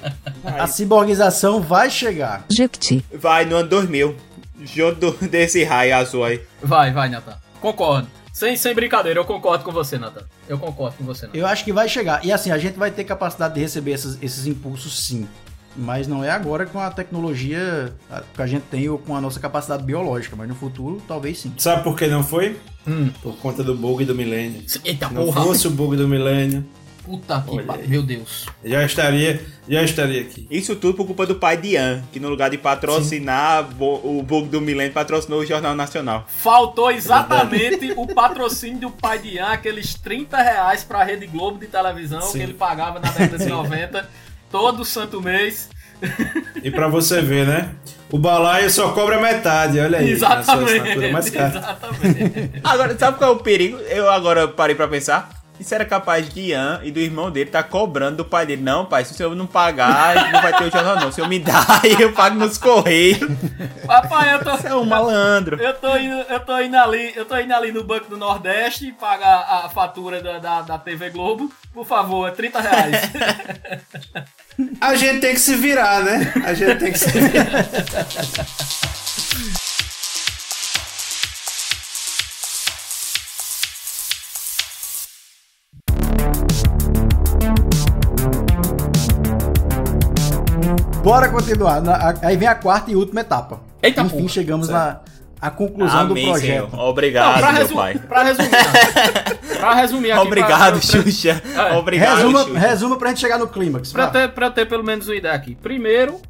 a ciborgização vai chegar. Vai no ano 2000. Junto do- desse raio azul aí. Vai, vai, Nathan. Concordo. Sem, sem brincadeira, eu concordo com você, Nathan. Eu concordo com você, Nathan. Eu acho que vai chegar. E assim, a gente vai ter capacidade de receber esses, esses impulsos sim. Mas não é agora com a tecnologia que a gente tem ou com a nossa capacidade biológica. Mas no futuro, talvez sim. Sabe por que não foi? Hum. Por conta do bug do milênio. Eita Se não porra. fosse o bug do milênio, Puta que pariu. Meu Deus. já estaria, já estaria aqui. Isso tudo por culpa do pai de Ian, que no lugar de patrocinar bo- o bug do milênio, patrocinou o Jornal Nacional. Faltou exatamente o patrocínio do pai de Ian, aqueles 30 reais pra Rede Globo de televisão Sim. que ele pagava na década de 90, todo santo mês. E pra você ver, né? O balaio só cobra metade, olha aí. assinatura mais Exatamente. cara. Exatamente. Agora, sabe qual é o perigo? Eu agora parei pra pensar. Isso era capaz de Ian e do irmão dele tá cobrando do pai dele. Não, pai, se o senhor não pagar, não vai ter o jornal não. Se eu me dar, eu pago nos correios. Papai, eu tô. Você é um malandro. Eu tô, indo, eu tô indo ali, eu tô indo ali no Banco do Nordeste pagar a fatura da, da, da TV Globo. Por favor, é 30 reais. A gente tem que se virar, né? A gente tem que se virar. Bora continuar. Na- a- aí vem a quarta e última etapa. Eita Enfim, porra. chegamos na a conclusão Amém, do projeto. Senhor. Obrigado, pra, meu pai. pra resumir, pra resumir aqui. Obrigado, pra, pra, Xuxa. É. Obrigado, resuma, Xuxa. resuma pra gente chegar no clímax. pra, vá. ter, pra ter pelo menos uma ideia aqui. Primeiro,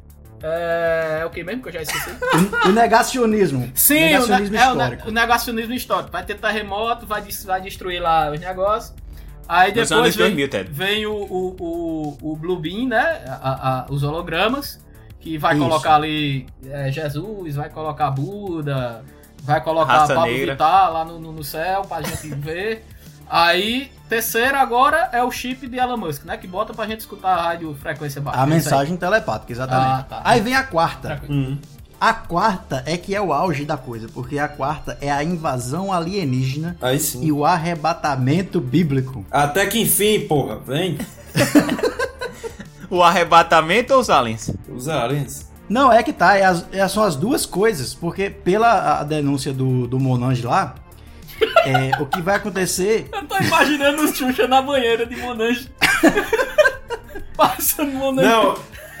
é, é o que mesmo que eu já esqueci? O, negacionismo. Sim, negacionismo o, ne- é, o, ne- histórico. o negacionismo histórico. Vai ter terremoto, vai, des- vai destruir lá os negócios. Aí depois vem, 2000, Ted. vem o, o, o, o Blue Beam, né? A- a- os hologramas. Que vai Isso. colocar ali é, Jesus, vai colocar Buda, vai colocar Raça Pablo Negra. Vittar lá no, no, no céu pra gente ver. Aí, terceiro agora é o chip de Elon Musk, né? Que bota pra gente escutar a rádio frequência baixa. A mensagem telepática, exatamente. Ah, tá. Aí vem a quarta. Tranquilo. A quarta é que é o auge da coisa, porque a quarta é a invasão alienígena Aí sim. e o arrebatamento bíblico. Até que enfim, porra, vem. O arrebatamento ou os aliens? Os aliens. Não, é que tá, é as- é- são as duas coisas, porque pela a denúncia do, do Monange lá, é, o que vai acontecer Eu tô imaginando o Xuxa na banheira de Monange. Passando Monange. Não,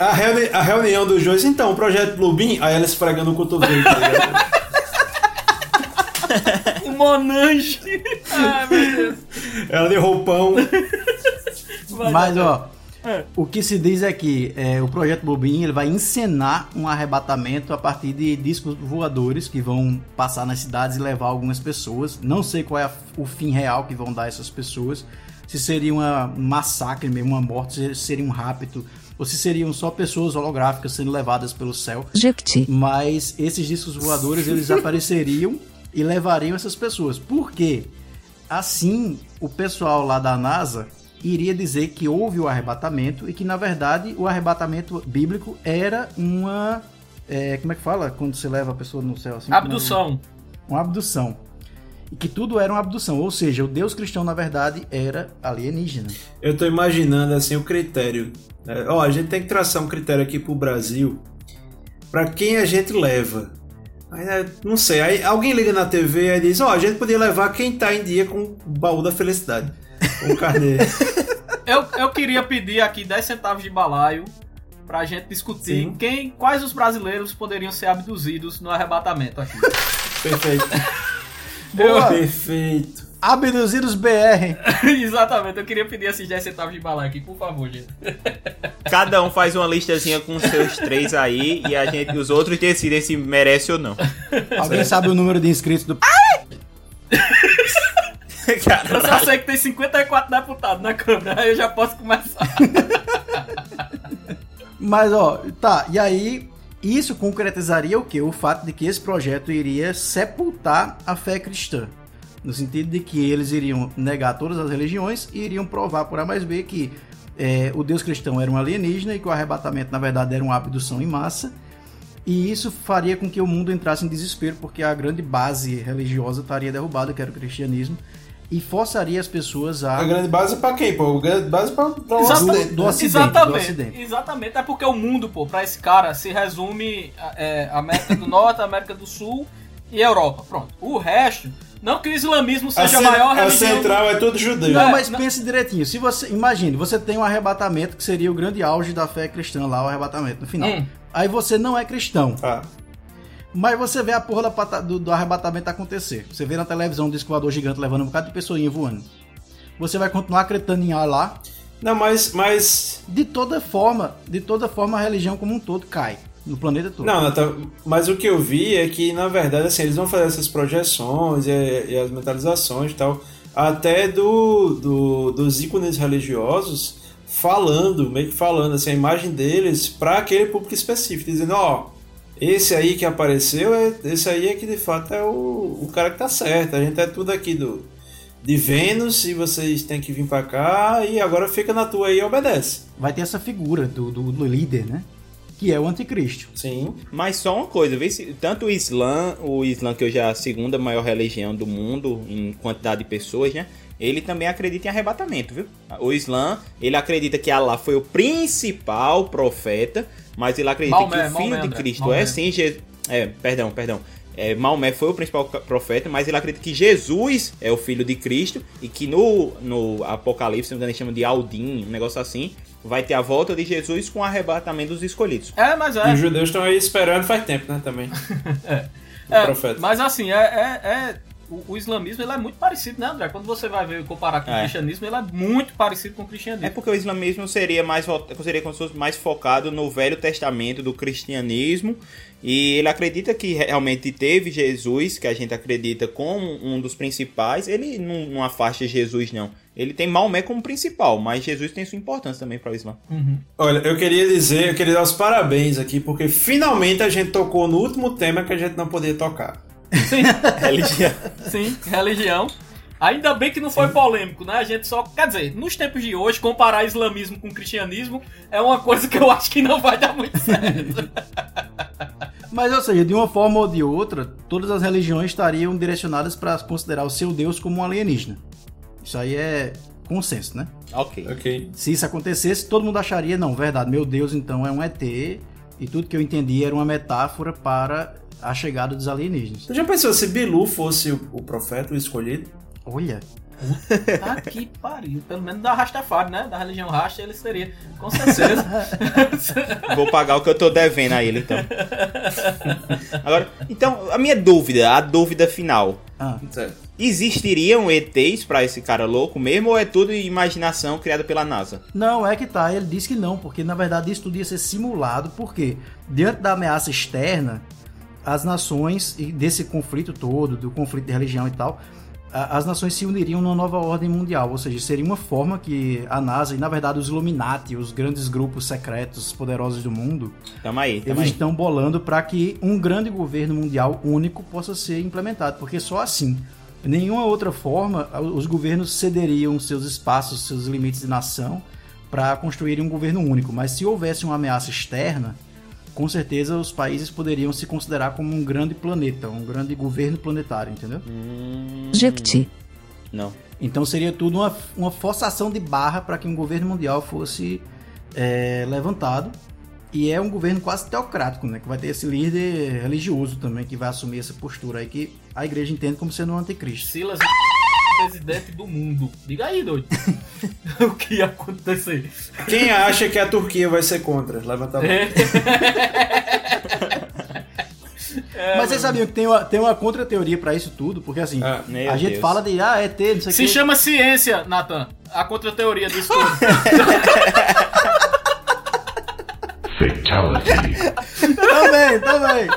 a, reuni- a reunião dos dois, então, o projeto Bluebeam, aí ela esfregando o cotovelo, tá ligado? O Monange. Ai, meu Deus. Ela de roupão. Vai, Mas, ó, É. o que se diz é que é, o projeto Bobinho ele vai encenar um arrebatamento a partir de discos voadores que vão passar nas cidades e levar algumas pessoas. Não sei qual é a- o fim real que vão dar essas pessoas. Se seria uma um massacre mesmo, uma morte, se seria um rapto, ou se seriam só pessoas holográficas sendo levadas pelo céu. Jequiti. Mas esses discos voadores eles apareceriam e levariam essas pessoas. Por quê? Assim, o pessoal lá da NASA iria dizer que houve o arrebatamento e que, na verdade, o arrebatamento bíblico era uma. é, como é que fala? Quando você leva a pessoa no céu assim? Abdução. Uma abdução. E que tudo era uma abdução. Ou seja, o Deus cristão, na verdade, era alienígena. Eu tô imaginando assim o critério. né? Ó, a gente tem que traçar um critério aqui pro Brasil pra quem a gente leva. Aí, né, não sei, aí alguém liga na TV e diz: Ó, a gente podia levar quem tá em dia com o baú da felicidade. Com o carnê. Eu, eu queria pedir aqui 10 centavos de balaio pra gente discutir Sim. quem, quais os brasileiros poderiam ser abduzidos no arrebatamento aqui. Perfeito. Boa. Perfeito. Abduzidos BR. Exatamente, eu queria pedir esses 10 centavos de balaio aqui, por favor, gente. Cada um faz uma listazinha com os seus três aí e a gente, os outros decidem se merece ou não. Alguém sabe o número de inscritos do. Eu só sei que tem 54 deputados na Câmara, aí eu já posso começar. Mas, ó, tá, e aí isso concretizaria o quê? O fato de que esse projeto iria sepultar a fé cristã. No sentido de que eles iriam negar todas as religiões e iriam provar por A mais B que é, o Deus cristão era um alienígena e que o arrebatamento, na verdade, era uma abdução em massa. E isso faria com que o mundo entrasse em desespero, porque a grande base religiosa estaria derrubada, que era o cristianismo, e forçaria as pessoas a. A grande base pra quem, pô? A grande base pra, pra o Exata- Ocidente. do Ocidente, exatamente, do Ocidente. exatamente. É porque o mundo, pô, pra esse cara se resume é, América do Norte, América do Sul e Europa. Pronto. O resto, não que o islamismo A, seja a maior a religião. central é tudo judeu. Não, É, mas não- pense direitinho. Se você. Imagine, você tem um arrebatamento que seria o grande auge da fé cristã lá, o arrebatamento no final. Hum. Aí você não é cristão. Ah, Mas você vê a porra do, do arrebatamento acontecer. Você vê na televisão um disco gigante levando um bocado de pessoinha voando. Você vai continuar acreditando em Allah. Não, mas, mas. De toda forma, de toda forma, a religião como um todo cai. No planeta todo. Não, mas o que eu vi é que, na verdade, assim, eles vão fazer essas projeções e, e as mentalizações e tal, até do, do- dos ícones religiosos falando, meio que falando, assim, a imagem deles para aquele público específico, dizendo, ó, esse aí que apareceu, é, esse aí é que de fato é o, o cara que tá certo, a gente é tudo aqui do de Vênus e vocês têm que vir para cá e agora fica na tua aí e obedece. Vai ter essa figura do, do, do líder, né? Que é o anticristo. Sim. Mas só uma coisa, vê se tanto o Islã, o Islã que hoje é a segunda maior religião do mundo em quantidade de pessoas, né? Ele também acredita em arrebatamento, viu? O Islã, ele acredita que Allah foi o principal profeta, mas ele acredita Maomé, que o filho Maomé, de Cristo Maomé. é sim Jesus. É, perdão, perdão. é, Maomé foi o principal profeta, mas ele acredita que Jesus é o filho de Cristo e que no, no Apocalipse, se não me engano, chamam de Aldim, um negócio assim, vai ter a volta de Jesus com o arrebatamento dos escolhidos. É, mas E é. os judeus estão aí esperando faz tempo, né? Também. O É, profeta. mas assim, é, é- é- o, o islamismo ele é muito parecido, né, André? Quando você vai ver comparar com o É. cristianismo, ele é muito parecido com o cristianismo. É porque o islamismo seria mais seria como se fosse mais focado no Velho Testamento do cristianismo e ele acredita que realmente teve Jesus, que a gente acredita como um dos principais. Ele não, não afasta Jesus não. Ele tem Maomé como principal, mas Jesus tem sua importância também para o Islã. Olha, eu queria dizer, eu queria dar os parabéns aqui, porque finalmente a gente tocou no último tema que a gente não podia tocar. Sim, Religião. sim, religião. Ainda bem que não foi polêmico, né? A gente só. Quer dizer, nos tempos de hoje, comparar islamismo com cristianismo é uma coisa que eu acho que não vai dar muito certo. Mas, ou seja, de uma forma ou de outra, todas as religiões estariam direcionadas para considerar o seu Deus como um alienígena. Isso aí é consenso, né? Ok. Ok. Se isso acontecesse, todo mundo acharia, não, verdade, meu Deus então é um ET, e tudo que eu entendi era uma metáfora para a chegada dos alienígenas. Você já pensou se Bilu fosse o, o profeta, o escolhido? Olha, Tá que pariu. Pelo menos da Rastafari, né? Da religião Rasta, ele seria. Com certeza. Vou pagar o que eu tô devendo a ele então. Agora, então, a minha dúvida, a dúvida final. ah. Existiriam ETs pra esse cara louco mesmo ou é tudo imaginação criada pela NASA? Não, é que tá. Ele disse que não, porque na verdade isso tudo ia ser simulado, porque diante da ameaça externa, as nações, e desse conflito todo, do conflito de religião e tal, as nações se uniriam numa nova ordem mundial, ou seja, seria uma forma que a NASA e na verdade os Illuminati, os grandes grupos secretos poderosos do mundo, Tamo aí, tamo eles aí. estão bolando para que um grande governo mundial único possa ser implementado, porque só assim, nenhuma outra forma, os governos cederiam seus espaços, seus limites de nação para construírem um governo único. Mas se houvesse uma ameaça externa, com certeza os países poderiam se considerar como um grande planeta, um grande governo planetário, entendeu? Jequiti. Não. Então seria tudo uma, uma forçação de barra para que um governo mundial fosse é, levantado. E é um governo quase teocrático, né? Que vai ter esse líder religioso também que vai assumir essa postura aí que a igreja entende como sendo um anticristo. Silas presidente do mundo. Diga aí, doido. o que ia acontecer? Quem acha que a Turquia vai ser contra? Levanta a mão. Mas vocês sabiam que tem uma, tem uma contra-teoria pra isso tudo? Porque assim, Ah, a gente Deus. fala de, ah, ET, não sei o Se que. chama ciência, Nathan. A contra-teoria disso tudo. também, também.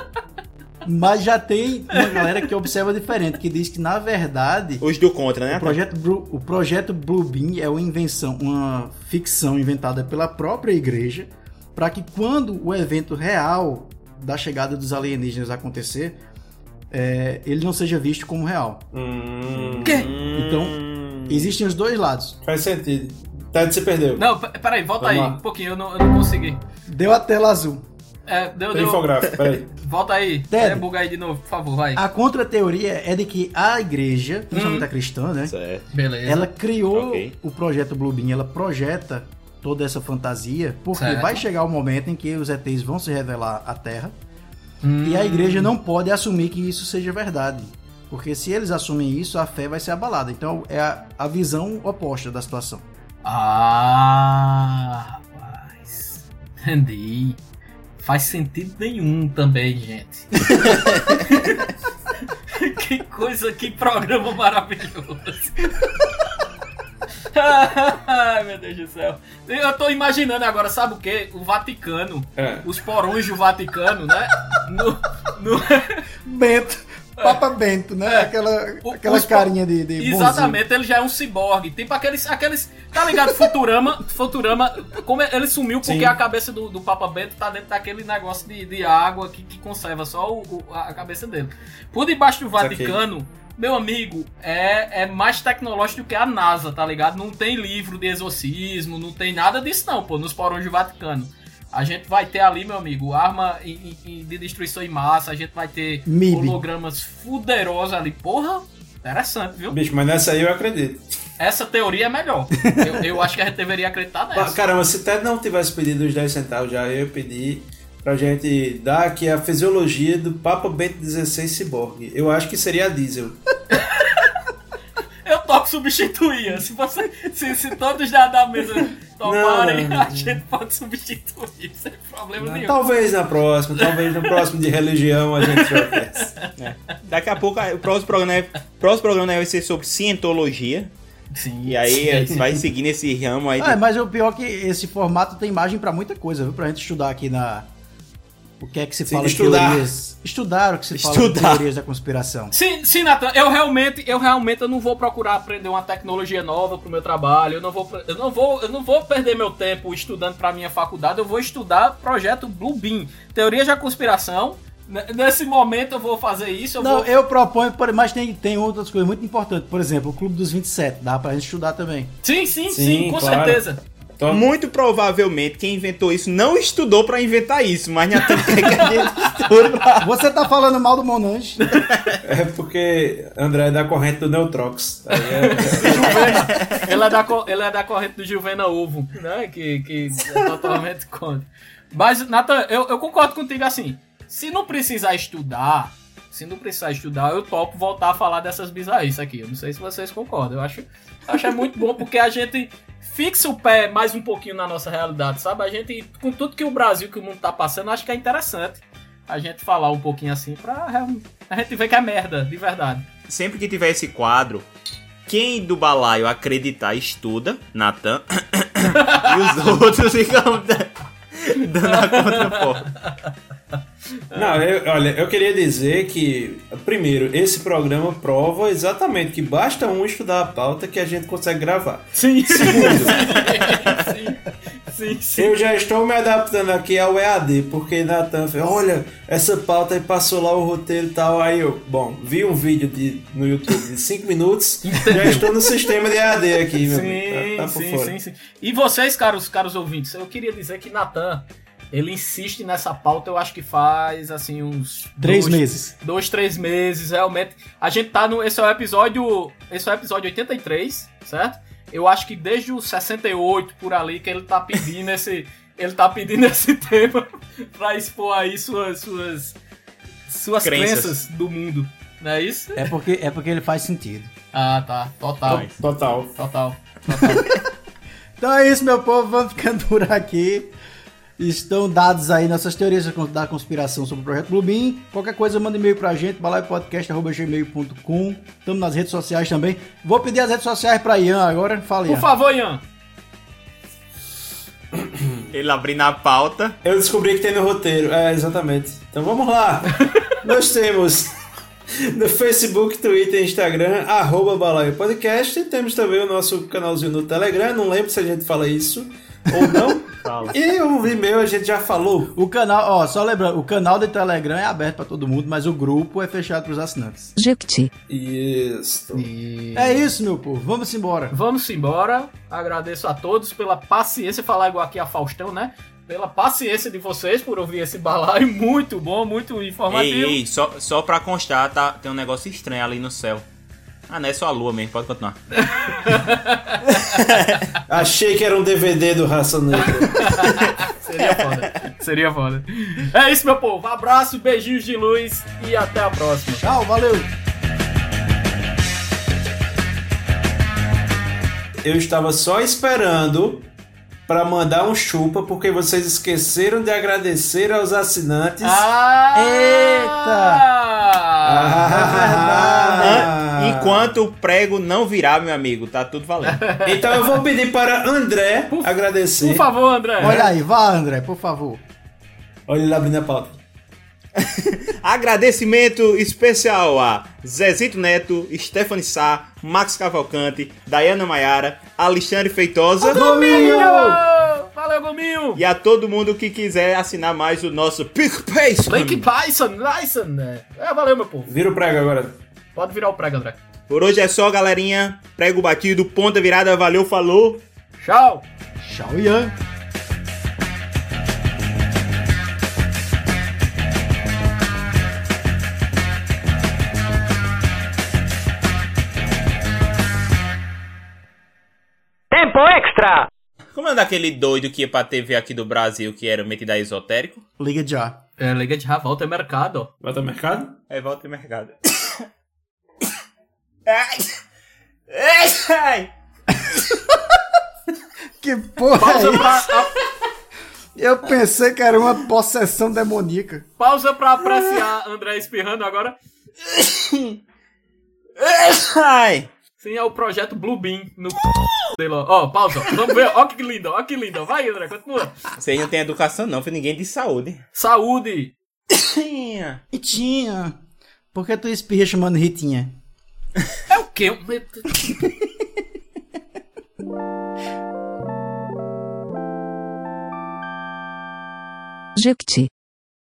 Mas já tem uma galera que observa diferente, que diz que na verdade Os do contra, né? o projeto, Blue, o projeto Bluebeam é uma invenção, uma ficção inventada pela própria igreja para que quando o evento real da chegada dos alienígenas acontecer, é, ele não seja visto como real. Hum, Então, existem os dois lados. faz sentido. Ted se perdeu. Não, peraí, volta Vamos aí lá. um pouquinho, eu não, eu não consegui. Deu a tela azul. É, deu, Tem deu. infográfico, peraí. Volta aí. Ted. É, buga aí de novo, por favor, vai. A contra-teoria é de que a igreja, principalmente Hum. a cristã, né? Certo. Beleza. Ela criou Ok. o projeto Bluebeam, ela projeta toda essa fantasia, porque Certo. vai chegar o momento em que os ETs vão se revelar à Terra Hum. e a igreja não pode assumir que isso seja verdade. Porque se eles assumem isso, a fé vai ser abalada. Então é a, a visão oposta da situação. Ah, rapaz. Entendi. Faz sentido nenhum também, gente. que coisa, que programa maravilhoso. Ai, meu Deus do céu. Eu tô imaginando agora, sabe o que? O Vaticano. É. Os porões do Vaticano, né? No, no- Bento. Papa Bento, né? Aquela, É. O- aquela os- carinha de, de Exatamente, ele já é um ciborgue. Tipo aqueles. aqueles tá ligado? Futurama. Futurama. Como ele sumiu porque Sim. a cabeça do, do Papa Bento tá dentro daquele negócio de, de água que, que conserva só o- o- a cabeça dele. Por debaixo do. Vaticano. Meu amigo, é, é mais tecnológico do que a NASA, tá ligado? Não tem livro de exorcismo, não tem nada disso não, pô, nos porões do Vaticano. A gente vai ter ali, meu amigo, arma em- em- de destruição em massa, a gente vai ter MIB. hologramas fuderosos ali. Porra, interessante, viu? Bicho, mas nessa aí eu acredito. Essa teoria é melhor. Eu, eu acho que a gente deveria acreditar nessa. Caramba, se Ted não tivesse pedido os 10 centavos já, eu ia pedir pra gente dar aqui a fisiologia do Papa Bento XVI Cyborg. Eu acho que seria a diesel. Eu toco substituir. Se, você, se, se todos da, da mesa tomarem, Não, não, não. a gente pode substituir, sem problema nenhum. Talvez na próxima, talvez no próximo de religião a gente já fez. Daqui a pouco o próximo programa, é- o próximo programa vai ser sobre cientologia. Sim. E aí a gente vai seguir nesse ramo aí. de- Ah, mas o pior é que esse formato tem imagem pra muita coisa, viu? Pra gente estudar aqui na. O que é que se Sim, fala estudar. de teorias. Estudar o que se fala de Estudar. teorias da conspiração. Sim, sim, Nathan, eu realmente, eu realmente eu não vou procurar aprender uma tecnologia nova pro meu trabalho. Eu não vou, eu não vou, eu não vou perder meu tempo estudando pra minha faculdade. Eu vou estudar projeto Bluebeam, teoria da conspiração. Nesse momento eu vou fazer isso. Eu Não, vou... eu proponho, por- mas tem, tem outras coisas muito importantes. Por exemplo, o Clube dos 27, dá pra gente estudar também. Sim, sim, sim, Sim, com claro. certeza. Então, Muito provavelmente quem inventou isso não estudou pra inventar isso, mas já tem que a gente estuda pra... Você tá falando mal do Monange? é porque André é da corrente do Neutrox. Aí é- ele, é da, co- ele é da corrente do Juvena Ovo, né? Que, que é totalmente contra. Mas, Nathan, eu, eu concordo contigo assim. Se não precisar estudar, se não precisar estudar, eu topo voltar a falar dessas bizarrices aqui. Eu não sei se vocês concordam. Eu acho, acho é muito bom porque a gente fixa o pé mais um pouquinho na nossa realidade, sabe? A gente, com tudo que o Brasil, que o mundo tá passando, acho que é interessante a gente falar um pouquinho assim pra a gente ver que é merda, de verdade. Sempre que tiver esse quadro, quem do balaio acreditar estuda, Natan, e os outros ficam da- dando a contraporta. Não, eu- olha, eu queria dizer que, primeiro, esse programa prova exatamente que basta um estudar a pauta que a gente consegue gravar. Sim. Segundo, sim, sim, sim. eu já estou me adaptando aqui ao EAD, porque Natan fez, olha, essa pauta aí passou lá o roteiro e tal. Aí eu, bom, vi um vídeo de, no YouTube de 5 minutos, já estou no sistema de EAD aqui, meu amigo. Sim, Tá, tá por sim, sim, sim. E vocês, caros, caros ouvintes, eu queria dizer que Natan, ele insiste nessa pauta, eu acho que faz, assim, uns... Três dois- meses. Dois, três meses, realmente. A gente tá no... Esse é o episódio... Esse é o episódio 83, certo? Eu acho que desde o 68, por ali, que ele tá pedindo esse... Ele tá pedindo esse tema pra expor aí suas... Suas, suas Crenças. crenças do mundo. Não é isso? É porque, é porque ele faz sentido. Ah, tá. Total. Total. Total. Então é isso, meu povo. Vamos ficando por aqui. Estão dados aí nossas teorias da conspiração sobre o projeto Bluebeam. Qualquer coisa, manda e-mail pra gente, balaiopodcast.gmail.com. Estamos nas redes sociais também. Vou pedir as redes sociais pra Ian agora. Fala, Ian. Por favor, Ian. Ele abrindo a pauta. Eu descobri que tem no roteiro. É, exatamente. Então vamos lá. Nós temos no Facebook, Twitter e Instagram, arroba Balaio Podcast. E temos também o nosso canalzinho no Telegram. Não lembro se a gente fala isso ou não. E o e-mail a gente já falou. O canal, ó, só lembrando, o canal do Telegram é aberto pra todo mundo, mas o grupo é fechado pros assinantes. Jequiti. Isso. É isso, meu povo. Vamos embora. Vamos embora. Agradeço a todos pela paciência, falar igual aqui a Faustão, né? Pela paciência de vocês por ouvir esse balaio. Muito bom, muito informativo. Ei, ei, só, só pra constar, tá, tem um negócio estranho ali no céu. Ah, não é só a lua mesmo, pode continuar. Achei que era um DVD do Raça Negra. Seria foda. Seria foda. É isso, meu povo. Abraço, beijinhos de luz e até a próxima. Tchau, valeu. Eu estava só esperando para mandar um chupa porque vocês esqueceram de agradecer aos assinantes. Ah! Ah, Enquanto o prego não virar, meu amigo, tá tudo valendo. Então eu vou pedir para André agradecer. Por favor, André. Olha aí, vá, André, por favor. Olha ele abrindo a pauta. Agradecimento especial a Zezito Neto, Stephanie Sá, Max Cavalcante, Dayana Maiara, Alexandre Feitosa Gominho! Valeu, Gominho! e a todo mundo que quiser assinar mais o nosso PicPay. Link Python, Lyson, né? É, valeu, meu povo. Vira o prego agora. Pode virar o prego, André. Por hoje é só, galerinha. Prego batido, ponta virada, valeu, falou. Tchau! Tchau, Ian. Tempo extra! Como é daquele doido que ia pra TV aqui do Brasil, que era metido a esotérico? Liga já. É, liga de já, volta mercado, ó. Volta ao mercado? É, volta mercado. Ai! Ai! Que porra Pausa é pra, Eu pensei que era uma possessão demoníaca. pausa pra apreciar André espirrando agora. Ai! Sim, é o projeto Blue Beam no dele, ó. Ó, pausa. Vamos ver. Ó que lindo, ó que lindo. Vai, André, continua. Você aí não tem educação, não, foi ninguém de saúde. Saúde. Ritinha. Por que tu espirra chamando Ritinha? É o quê? Jequiti.